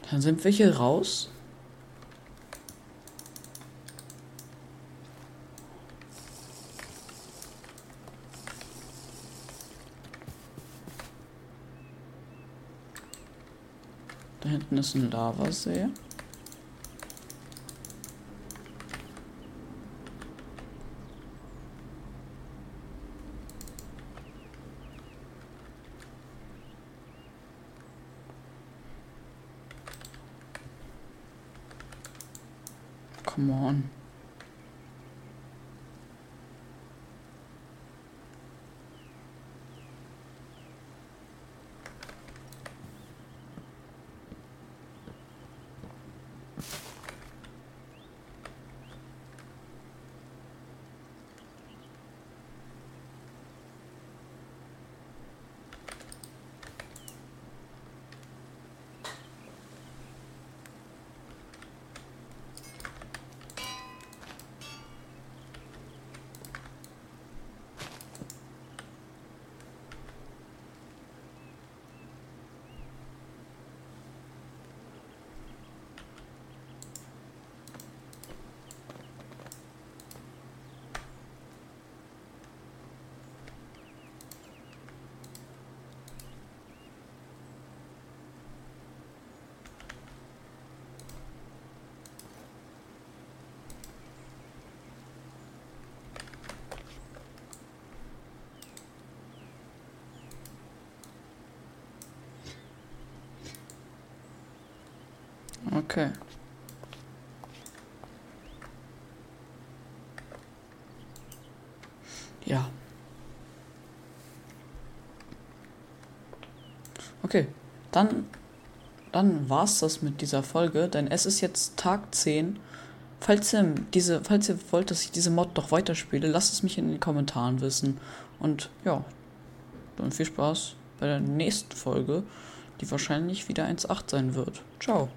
Dann sind wir hier raus. Ein Lavasee. Come on. Okay. Ja. Okay, dann, dann war's das mit dieser Folge, denn es ist jetzt Tag 10. Falls ihr, diese, falls ihr wollt, dass ich diese Mod doch weiterspiele, lasst es mich in den Kommentaren wissen. Und ja, dann viel Spaß bei der nächsten Folge, die wahrscheinlich wieder 1.8 sein wird. Ciao.